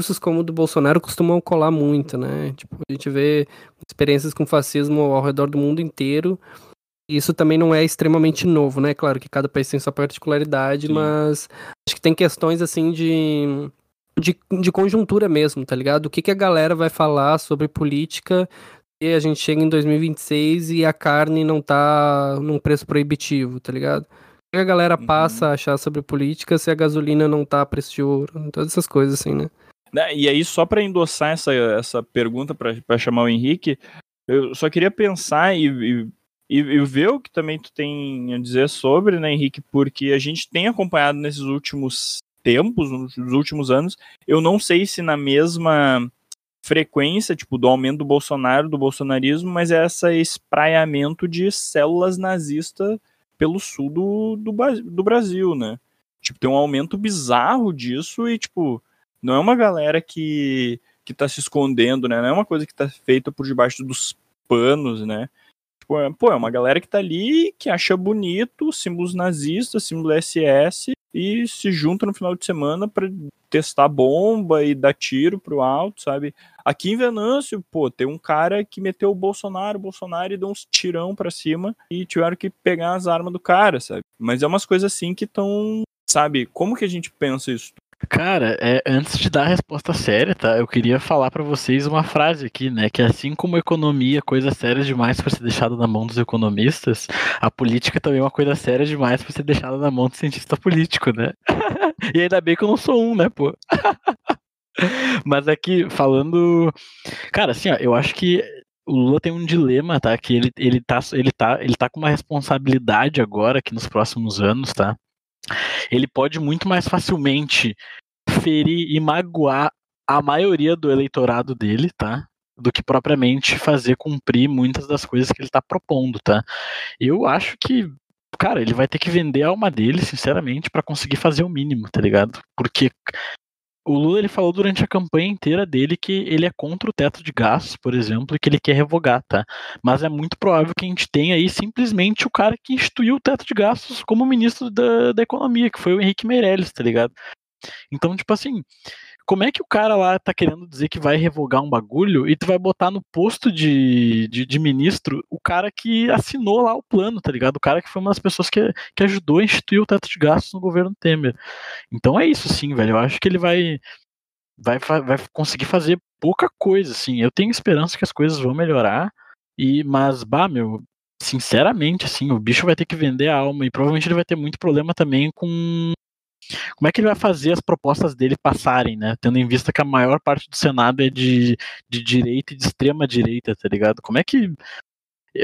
C: discursos como o do Bolsonaro costumam colar muito, né? Tipo, a gente vê experiências com fascismo ao redor do mundo inteiro. Isso também não é extremamente novo, né? Claro que cada país tem sua particularidade, Sim. mas acho que tem questões assim de, de, de conjuntura mesmo, tá ligado? O que, que a galera vai falar sobre política e a gente chega em 2026 e a carne não tá num preço proibitivo, tá ligado? O que a galera uhum. passa a achar sobre política se a gasolina não tá a preço de ouro? Todas essas coisas assim, né?
B: Né e aí, só para endossar essa, essa pergunta, para chamar o Henrique, eu só queria pensar e, e, e, ver o que também tu tem a dizer sobre, né, Henrique, porque a gente tem acompanhado nesses últimos tempos, nos últimos anos, eu não sei se na mesma frequência, tipo, do aumento do Bolsonaro, do bolsonarismo, mas é esse espraiamento de células nazistas pelo sul do, do, do Brasil, né? Tipo, tem um aumento bizarro disso e, tipo, não é uma galera que, que tá se escondendo, né? Não é uma coisa que tá feita por debaixo dos panos, né? Tipo, é, pô, é uma galera que tá ali, que acha bonito símbolos nazistas, símbolo SS, e se junta no final de semana para testar bomba e dar tiro pro alto, sabe? Aqui em Venâncio, pô, tem um cara que meteu o Bolsonaro, o Bolsonaro e deu uns tirão pra cima e tiveram que pegar as armas do cara, sabe? Mas é umas coisas assim que estão, sabe? Como que a gente pensa isso?
A: Cara, é, antes de dar a resposta séria, tá? Eu queria falar para vocês uma frase aqui, né? Que assim como a economia é coisa séria demais para ser deixada na mão dos economistas, a política também é uma coisa séria demais para ser deixada na mão do cientista político, né? e ainda bem que eu não sou um, né, pô? Mas aqui, falando. Cara, assim, ó, eu acho que o Lula tem um dilema, tá? Que ele, ele, tá, ele, tá, ele tá com uma responsabilidade agora, aqui nos próximos anos, tá? Ele pode muito mais facilmente ferir e magoar a maioria do eleitorado dele, tá? Do que propriamente fazer cumprir muitas das coisas que ele está propondo, tá? Eu acho que, cara, ele vai ter que vender a alma dele, sinceramente, para conseguir fazer o mínimo, tá ligado? Porque o Lula ele falou durante a campanha inteira dele que ele é contra o teto de gastos, por exemplo, e que ele quer revogar, tá? Mas é muito provável que a gente tenha aí simplesmente o cara que instituiu o teto de gastos como ministro da, da economia, que foi o Henrique Meirelles, tá ligado? Então, tipo assim, como é que o cara lá tá querendo dizer que vai revogar um bagulho e tu vai botar no posto de, de, de, ministro o cara que assinou lá o plano, tá ligado? O cara que foi uma das pessoas que, que ajudou a instituir o teto de gastos no governo Temer. Então é isso sim, velho. Eu acho que ele vai, vai, vai conseguir fazer pouca coisa, assim. Eu tenho esperança que as coisas vão melhorar. E, mas, bah, meu, sinceramente, assim, o bicho vai ter que vender a alma e provavelmente ele vai ter muito problema também com como é que ele vai fazer as propostas dele passarem, né? Tendo em vista que a maior parte do Senado é de, de direita e de extrema direita, tá ligado? Como é que.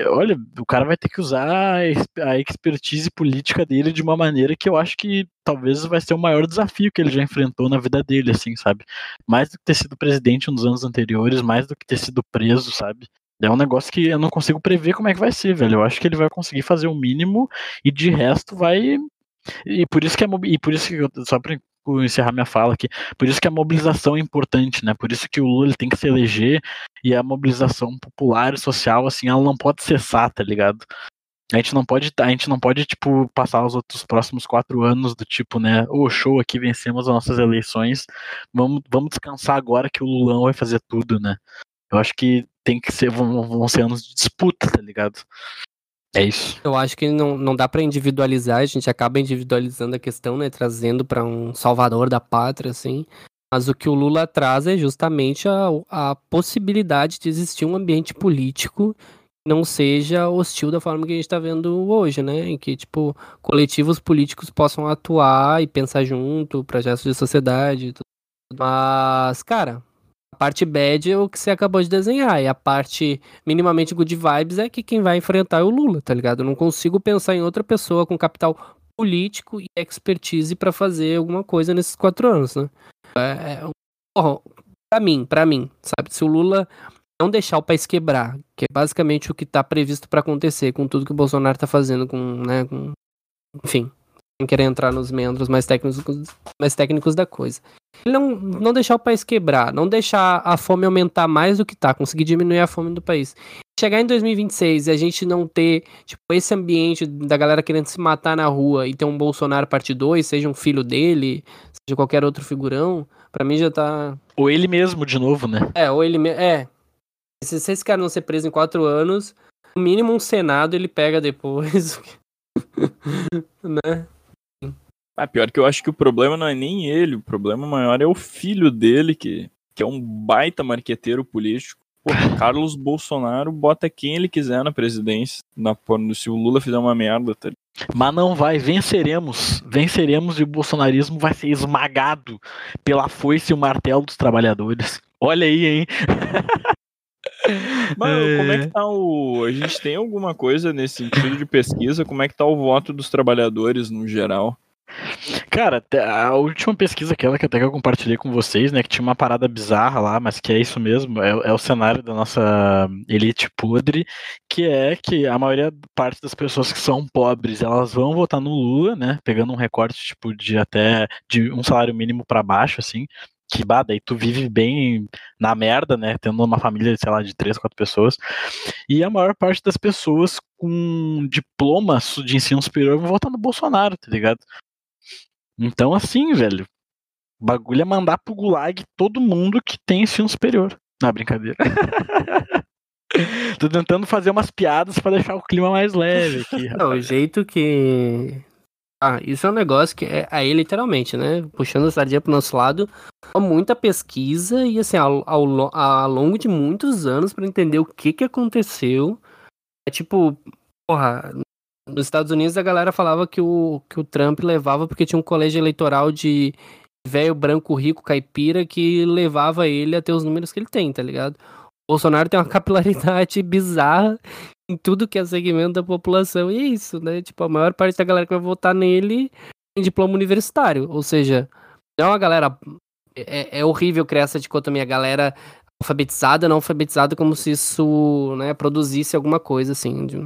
A: Olha, o cara vai ter que usar a expertise política dele de uma maneira que eu acho que talvez vai ser o maior desafio que ele já enfrentou na vida dele, assim, sabe? Mais do que ter sido presidente nos anos anteriores, mais do que ter sido preso, sabe? É um negócio que eu não consigo prever como é que vai ser, velho. Eu acho que ele vai conseguir fazer o mínimo e de resto vai e por isso que é e por isso que eu, só para encerrar minha fala aqui, por isso que a mobilização é importante, né? Por isso que o Lula tem que se eleger e a mobilização popular e social assim, ela não pode cessar, tá ligado? A gente não pode, a gente não pode tipo passar os outros próximos quatro anos do tipo, né? O oh, show aqui vencemos as nossas eleições, vamos, vamos descansar agora que o Lulão vai fazer tudo, né? Eu acho que tem que ser vão, vão ser anos de disputa, tá ligado? É isso.
C: Eu acho que não, não dá para individualizar, a gente acaba individualizando a questão, né? Trazendo para um salvador da pátria, assim. Mas o que o Lula traz é justamente a, a possibilidade de existir um ambiente político que não seja hostil da forma que a gente está vendo hoje, né? Em que, tipo, coletivos políticos possam atuar e pensar junto, projetos de sociedade. Tudo. Mas, cara, parte bad é o que você acabou de desenhar, e a parte minimamente good vibes é que quem vai enfrentar é o Lula, tá ligado? Eu não consigo pensar em outra pessoa com capital político e expertise para fazer alguma coisa nesses quatro anos, né? É, é, porra, pra mim, para mim, sabe? Se o Lula não deixar o país quebrar, que é basicamente o que tá previsto para acontecer com tudo que o Bolsonaro tá fazendo com, né, com, enfim, sem querer entrar nos membros mais técnicos, mais técnicos da coisa. Não, não deixar o país quebrar, não deixar a fome aumentar mais do que tá, conseguir diminuir a fome do país. Chegar em 2026 e a gente não ter, tipo, esse ambiente da galera querendo se matar na rua e ter um Bolsonaro parte 2, seja um filho dele, seja qualquer outro figurão, para mim já tá.
A: Ou ele mesmo, de novo, né?
C: É, ou ele mesmo. É. Se, se esse cara não ser preso em quatro anos, no mínimo um Senado ele pega depois. né?
B: Ah, pior que eu acho que o problema não é nem ele, o problema maior é o filho dele, que, que é um baita marqueteiro político. Pô, Carlos Bolsonaro bota quem ele quiser na presidência, na, se o Lula fizer uma merda, tá
A: Mas não vai, venceremos. Venceremos e o bolsonarismo vai ser esmagado pela foice e o martelo dos trabalhadores. Olha aí, hein?
B: Mano, como é que tá o. A gente tem alguma coisa nesse sentido de pesquisa? Como é que tá o voto dos trabalhadores no geral?
A: Cara, a última pesquisa, aquela que até que eu compartilhei com vocês, né, que tinha uma parada bizarra lá, mas que é isso mesmo, é, é o cenário da nossa elite podre, que é que a maioria parte das pessoas que são pobres, elas vão votar no Lula, né, pegando um recorte tipo de até de um salário mínimo para baixo, assim, que bah, daí tu vive bem na merda, né? Tendo uma família, sei lá, de três, quatro pessoas. E a maior parte das pessoas com diploma de ensino superior vão votar no Bolsonaro, tá ligado? Então, assim, velho, o bagulho é mandar pro gulag todo mundo que tem ensino superior. Na brincadeira. Tô tentando fazer umas piadas para deixar o clima mais leve aqui.
C: Não, o jeito que. Ah, isso é um negócio que é aí literalmente, né? Puxando a sardinha pro nosso lado, muita pesquisa e assim, ao, ao, ao longo de muitos anos para entender o que que aconteceu. É tipo, porra, nos Estados Unidos a galera falava que o, que o Trump levava porque tinha um colégio eleitoral de velho branco rico caipira que levava ele a ter os números que ele tem, tá ligado? O Bolsonaro tem uma capilaridade bizarra em tudo que é segmento da população. E é isso, né? Tipo, a maior parte da galera que vai votar nele tem diploma universitário. Ou seja, não é uma galera. É, é horrível criar essa dicotomia. Galera alfabetizada, não alfabetizada, como se isso né, produzisse alguma coisa, assim. De,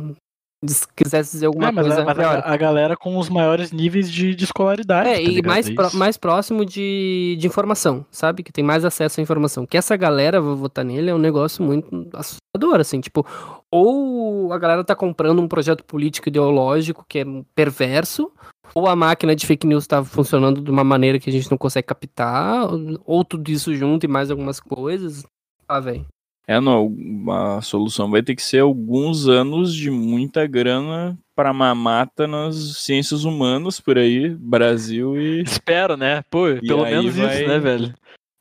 C: quisesse dizer alguma é, mas coisa.
A: A, mas a, a, galera com os maiores níveis de, de escolaridade.
C: É, tá e mais, é pro, mais próximo de, de informação, sabe? Que tem mais acesso à informação. Que essa galera, vou votar nele, é um negócio muito assustador, assim. Tipo, ou a galera tá comprando um projeto político ideológico que é perverso, ou a máquina de fake news tá funcionando de uma maneira que a gente não consegue captar, ou tudo isso junto e mais algumas coisas. Ah, velho.
B: É, não, a solução vai ter que ser alguns anos de muita grana para mamata nas ciências humanas por aí, Brasil e.
A: Espero, né? Pô, e pelo menos vai... isso, né, velho?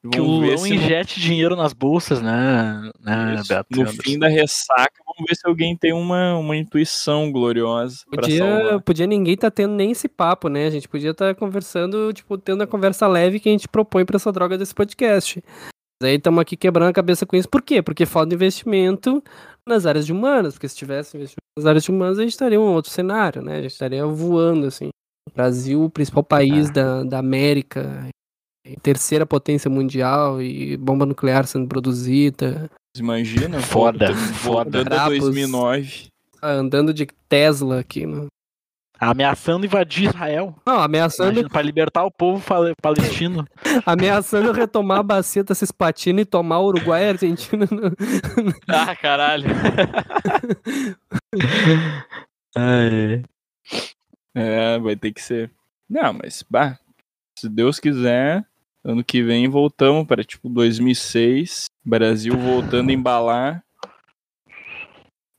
A: que o Lulão injete no... dinheiro nas bolsas, né, né
B: Beto No Anderson. fim da ressaca, vamos ver se alguém tem uma, uma intuição gloriosa.
C: Podia, podia ninguém tá tendo nem esse papo, né? A gente podia estar tá conversando, tipo, tendo a conversa leve que a gente propõe para essa droga desse podcast. Aí estamos aqui quebrando a cabeça com isso. Por quê? Porque falta investimento nas áreas de humanas. Porque se tivesse investimento nas áreas de humanas, a gente estaria em um outro cenário, né? A gente estaria voando, assim. O Brasil, o principal país ah. da, da América, terceira potência mundial e bomba nuclear sendo produzida.
B: Imagina,
A: foda, foda.
B: foda. 2009.
C: Andando de Tesla aqui no,
A: Ameaçando invadir Israel.
C: Não, ameaçando.
A: Para libertar o povo palestino.
C: ameaçando retomar a bacia da Cisplatina e tomar o Uruguai e a Argentina. No...
A: ah, caralho. Ai.
B: É, vai ter que ser. Não, mas, bah, se Deus quiser, ano que vem voltamos para tipo 2006, Brasil voltando a embalar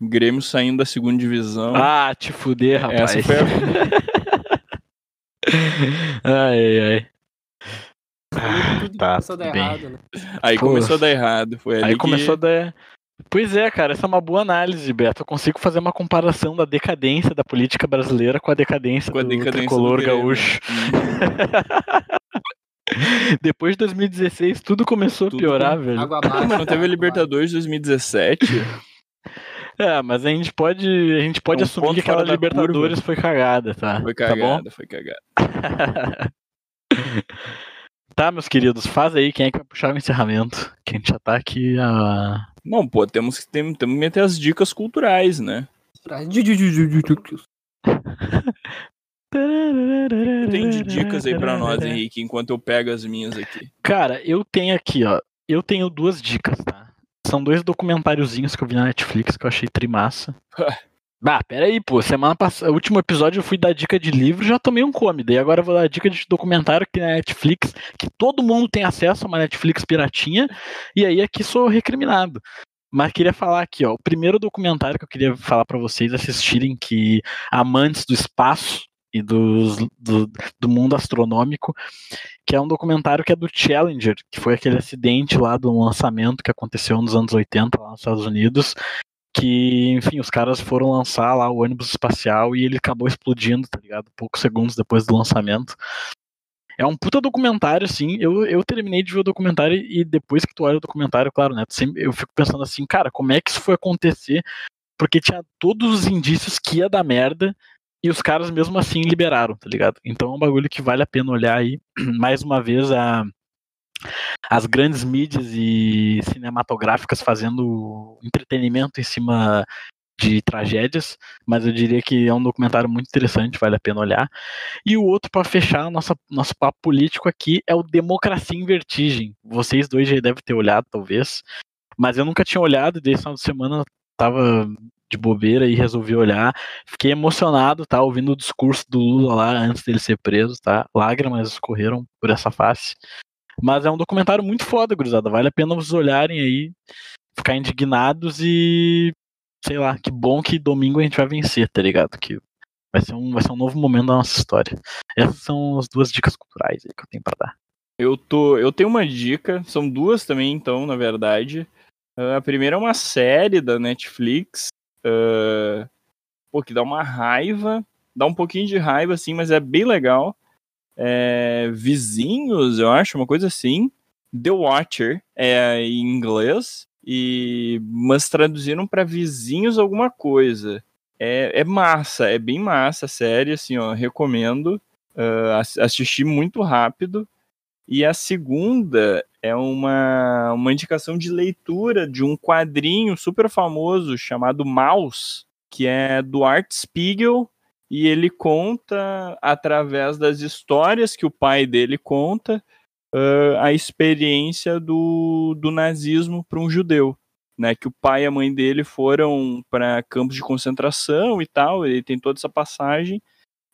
B: Grêmio saindo da segunda divisão.
A: Ah, te fuder, rapaz. Essa foi a... ai, ai.
C: Ah, tá, começou a dar bem. errado, né?
B: Aí Pô. começou a dar errado. Foi
A: aí
B: que...
A: começou a dar. Pois é, cara, essa é uma boa análise, Beto. Eu consigo fazer uma comparação da decadência da política brasileira com a decadência, com a decadência do tricolor do gaúcho. Depois de 2016, tudo começou
B: Tudo
A: a piorar,
B: com-
A: velho.
B: Não teve a Libertadores 2017?
A: É, mas a gente pode, a gente pode
B: É um
A: assumir que aquela Libertadores foi cagada, tá?
B: Foi
A: Tá bom?
B: cagada, foi cagada.
A: Tá, meus queridos, faz aí quem é que vai puxar o encerramento. Que a gente já tá aqui a.
B: Não, pô, temos que, tem- temos que meter as dicas culturais, né? Tem de dicas aí pra nós, Henrique, enquanto eu pego as minhas aqui.
A: Cara, eu tenho aqui, ó. Eu tenho duas dicas, tá? São dois documentáriozinhos que eu vi na Netflix que eu achei trimassa. Bah, pera aí, pô. Semana passada, último episódio eu fui dar dica de livro já tomei um come. Daí agora eu vou dar dica de documentário aqui na Netflix, que todo mundo tem acesso a uma Netflix piratinha, e aí aqui sou recriminado. Mas queria falar aqui, ó. O primeiro documentário que eu queria falar pra vocês assistirem, que amantes do espaço e dos, do, do mundo astronômico, que é um documentário que é do Challenger, que foi aquele acidente lá do lançamento que aconteceu nos anos 80 lá nos Estados Unidos, que, enfim, os caras foram lançar lá o ônibus espacial e ele acabou explodindo, tá ligado? Poucos segundos depois do lançamento. É um puta documentário, assim. Eu, eu terminei de ver o documentário e depois que tu olha o documentário, claro, né? sempre- eu fico pensando assim, cara, como é que isso foi acontecer? Porque tinha todos os indícios que ia dar merda e os caras mesmo assim liberaram, tá ligado? Então é um bagulho que vale a pena olhar aí. Mais uma vez, a, as grandes mídias e cinematográficas fazendo entretenimento em cima de tragédias, mas eu diria que é um documentário muito interessante, vale a pena olhar. E o outro, para fechar nossa, nosso papo político aqui, é o Democracia em Vertigem. Vocês dois já devem ter olhado, talvez, mas eu nunca tinha olhado, e desde final de semana tava de bobeira e resolvi olhar. Fiquei emocionado, tá? Ouvindo o discurso do Lula lá antes dele ser preso, tá? Lágrimas escorreram por essa face. Mas é um documentário muito foda, gurizada. Vale a pena vocês olharem aí, ficar indignados e. Sei lá, que bom que domingo a gente vai vencer, tá ligado? Que vai ser um, vai ser um novo momento da nossa história. Essas são as duas dicas culturais que eu tenho pra dar.
B: Eu, tô, eu tenho uma dica, são duas também, então, na verdade. Ah, a primeira é uma série da Netflix, ah, pô, que dá uma raiva, dá um pouquinho de raiva, assim, mas é bem legal. É, Vizinhos, eu acho, uma coisa assim. The Watcher, é em inglês, e mas traduziram para Vizinhos alguma coisa. É, é massa, é bem massa a série, assim, ó, recomendo. Ass- assisti muito rápido. E a segunda é uma, uma indicação de leitura de um quadrinho super famoso chamado Mouse, que é do Art Spiegel, e ele conta, através das histórias que o pai dele conta, ah, a experiência do, do nazismo para um judeu. Né, que o pai e a mãe dele foram para campos de concentração e tal, ele tem toda essa passagem,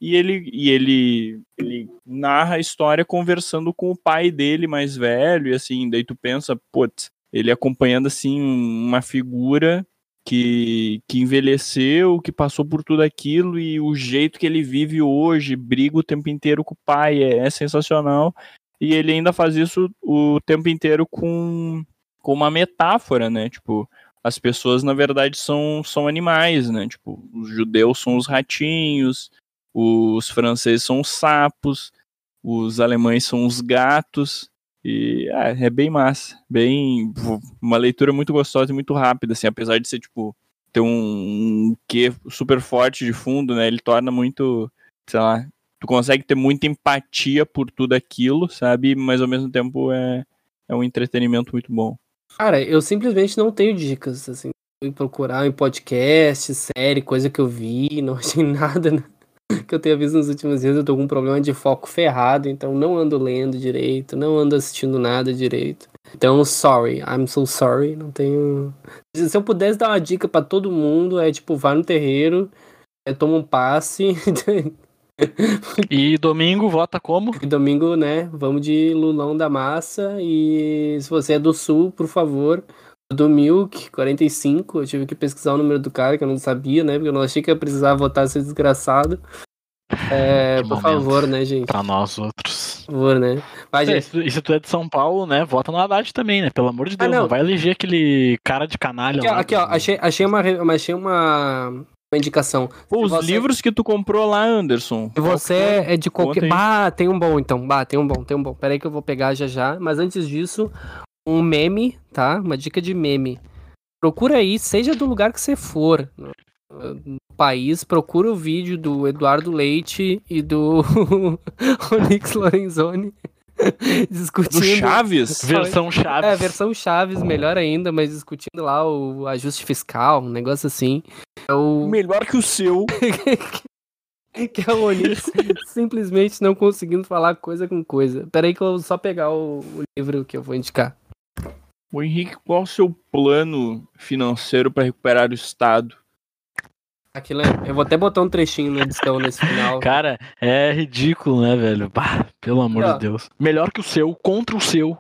B: e ele, e ele, ele narra a história conversando com o pai dele mais velho, e assim, daí tu pensa, putz, ele acompanhando assim uma figura que, que envelheceu, que passou por tudo aquilo e o jeito que ele vive hoje, briga o tempo inteiro com o pai, é, é sensacional. E ele ainda faz isso o tempo inteiro com, com uma metáfora, né? Tipo, as pessoas na verdade são, são animais, né? Tipo, os judeus são os ratinhos, os franceses são os sapos, os alemães são os gatos. E ah, é bem massa, bem uma leitura muito gostosa e muito rápida, assim, apesar de ser tipo ter um, um quê super forte de fundo, né? Ele torna muito, sei lá, tu consegue ter muita empatia por tudo aquilo, sabe? Mas ao mesmo tempo é, é um entretenimento muito bom.
C: Cara, eu simplesmente não tenho dicas, assim. Fui procurar em podcast, série, coisa que eu vi, não achei nada né, que eu tenha visto nos últimos dias. Eu tô com um problema de foco ferrado, então não ando lendo direito, não ando assistindo nada direito. Então, sorry, I'm so sorry, não tenho. Se eu pudesse dar uma dica pra todo mundo, é tipo, vá no terreiro, é, toma um passe.
A: E domingo vota como?
C: E domingo, né? Vamos de Lulão da Massa. E se você é do Sul, por favor, do Milk 45. Eu tive que pesquisar o número do cara, que eu não sabia, né? Porque eu não achei que ia precisar votar esse desgraçado. É, por favor, né, gente?
A: Pra nós outros.
C: Por favor, né? Vai,
A: É,
C: gente.
A: e se- e tu é de São Paulo, né? Vota no Haddad também, né? Pelo amor de
C: Ah,
A: Deus, não.
C: não.
A: vai eleger aquele cara de canalha
C: Aqui, ó,
A: lá.
C: aqui, ó, achei, achei uma. Achei uma. uma indicação.
B: Pô, os
C: você-
B: livros que tu comprou lá, Anderson.
C: Se você é de qualquer. Bah, tem um bom então. Bah, tem um bom, tem um bom. Pera aí que eu vou pegar já já. Mas antes disso, um meme, tá? Uma dica de meme. Procura aí, seja do lugar que você for. No, no país, procura o vídeo do Eduardo Leite e do Onyx Lorenzoni
B: Do
C: discutindo.
B: Chaves?
A: Versão Chaves.
C: É, versão Chaves, melhor ainda, mas discutindo lá o ajuste fiscal, um negócio assim. É o.
B: Melhor que o seu.
C: que é o Onix simplesmente não conseguindo falar coisa com coisa. Pera aí que eu vou só pegar o, o livro que eu vou indicar.
B: Ô Henrique, qual o seu plano financeiro para recuperar o Estado?
C: Aquilo é, eu vou até botar um trechinho na edição nesse final.
A: Cara, é ridículo, né, velho? Bah, pelo amor
C: Ó.
A: de Deus. Melhor que o seu, contra o seu.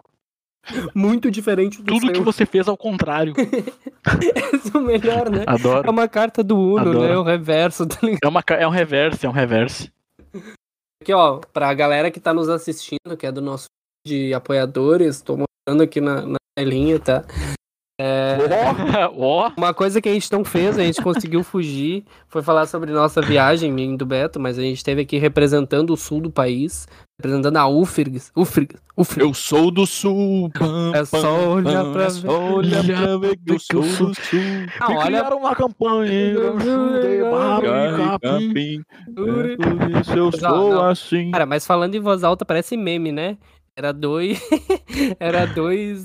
C: Muito diferente do
A: Tudo
C: seu.
A: que você fez ao contrário.
C: Esse é o melhor, né? É
A: Adoro.
C: uma carta do Uno,
A: Adoro.
C: né? O reverso, tá ligado?
A: É, uma, é um reverse, é um reverse.
C: Aqui, ó, pra galera que tá nos assistindo, que é do nosso de apoiadores, tô mostrando aqui na, na telinha, tá?
A: Ó,
C: Uma coisa que a gente não fez, a gente conseguiu fugir, foi falar sobre nossa viagem, e do Beto, mas a gente esteve aqui representando o sul do país, representando a UFRGS. UFRGS. UFRGS.
B: Eu sou do Sul. pam,
C: É só olhar
B: pam,
C: pra
B: é
C: ver.
B: só olhar pra ver que eu sou do Sul.
C: Não, olha,
A: criaram uma campanha. capim.
B: é por isso eu
C: ó,
B: sou
C: não.
B: assim.
C: cara, mas falando em voz alta, parece meme, né? Era dois. Era dois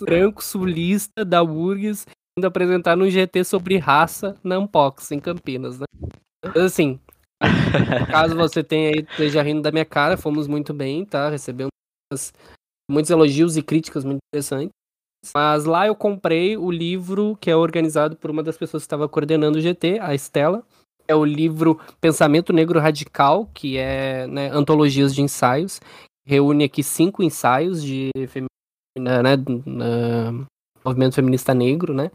C: brancos sulistas da URGS indo apresentar no GT sobre raça na Unbox, em Campinas, né? Mas assim, caso você tenha aí, esteja rindo da minha cara, fomos muito bem, tá? Recebemos muitos elogios e críticas muito interessantes. Mas lá eu comprei o livro que é organizado por uma das pessoas que estava coordenando o GT, a Estela. É o livro Pensamento Negro Radical, que é né, antologias de ensaios. Reúne aqui cinco ensaios de né, né, na- movimento feminista negro, né?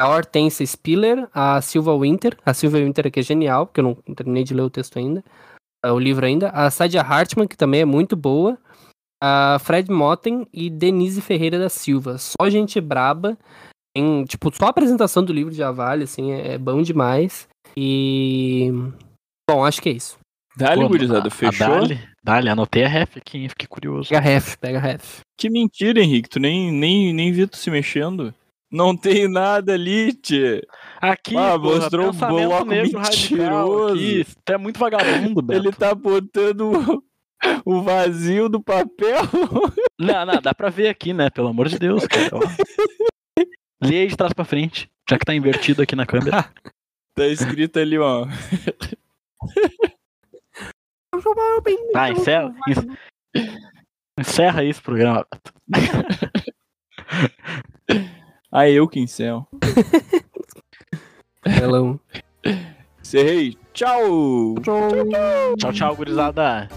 C: A Hortensia Spiller, a Silva Winter. A Silva Winter aqui é genial, porque eu não terminei de ler o texto ainda. ah, o livro ainda. A Sadia Hartman, que também é muito boa. A Fred Motten e Denise Ferreira da Silva. Só gente braba. Tem, tipo, só a apresentação do livro já vale, assim, é, é bom demais. E. Bom, acho que é isso.
B: Dali, gurizada, fechou?
A: Dali, Dali, anotei a ref aqui, hein, fiquei curioso.
C: Pega ref, pega ref.
B: Que mentira, Henrique. Tu nem, nem, nem vi tu se mexendo. Não tem nada ali, tchê.
A: Aqui,
B: Ah,
A: porra,
B: mostrou um bloco mentiroso.
A: aqui. É muito vagabundo, Beto.
B: Ele tá botando o, vazio do papel.
A: Não, não, dá pra ver aqui, né? Pelo amor de Deus, cara. Lê aí de trás pra frente, já que tá invertido aqui na câmera.
B: Tá escrito ali, ó.
A: Tá, encerra, en- encerra esse programa.
B: Ah, eu que encerro.
C: Hello.
B: Encerrei. Tchau!
A: Tchau, tchau, gurizada.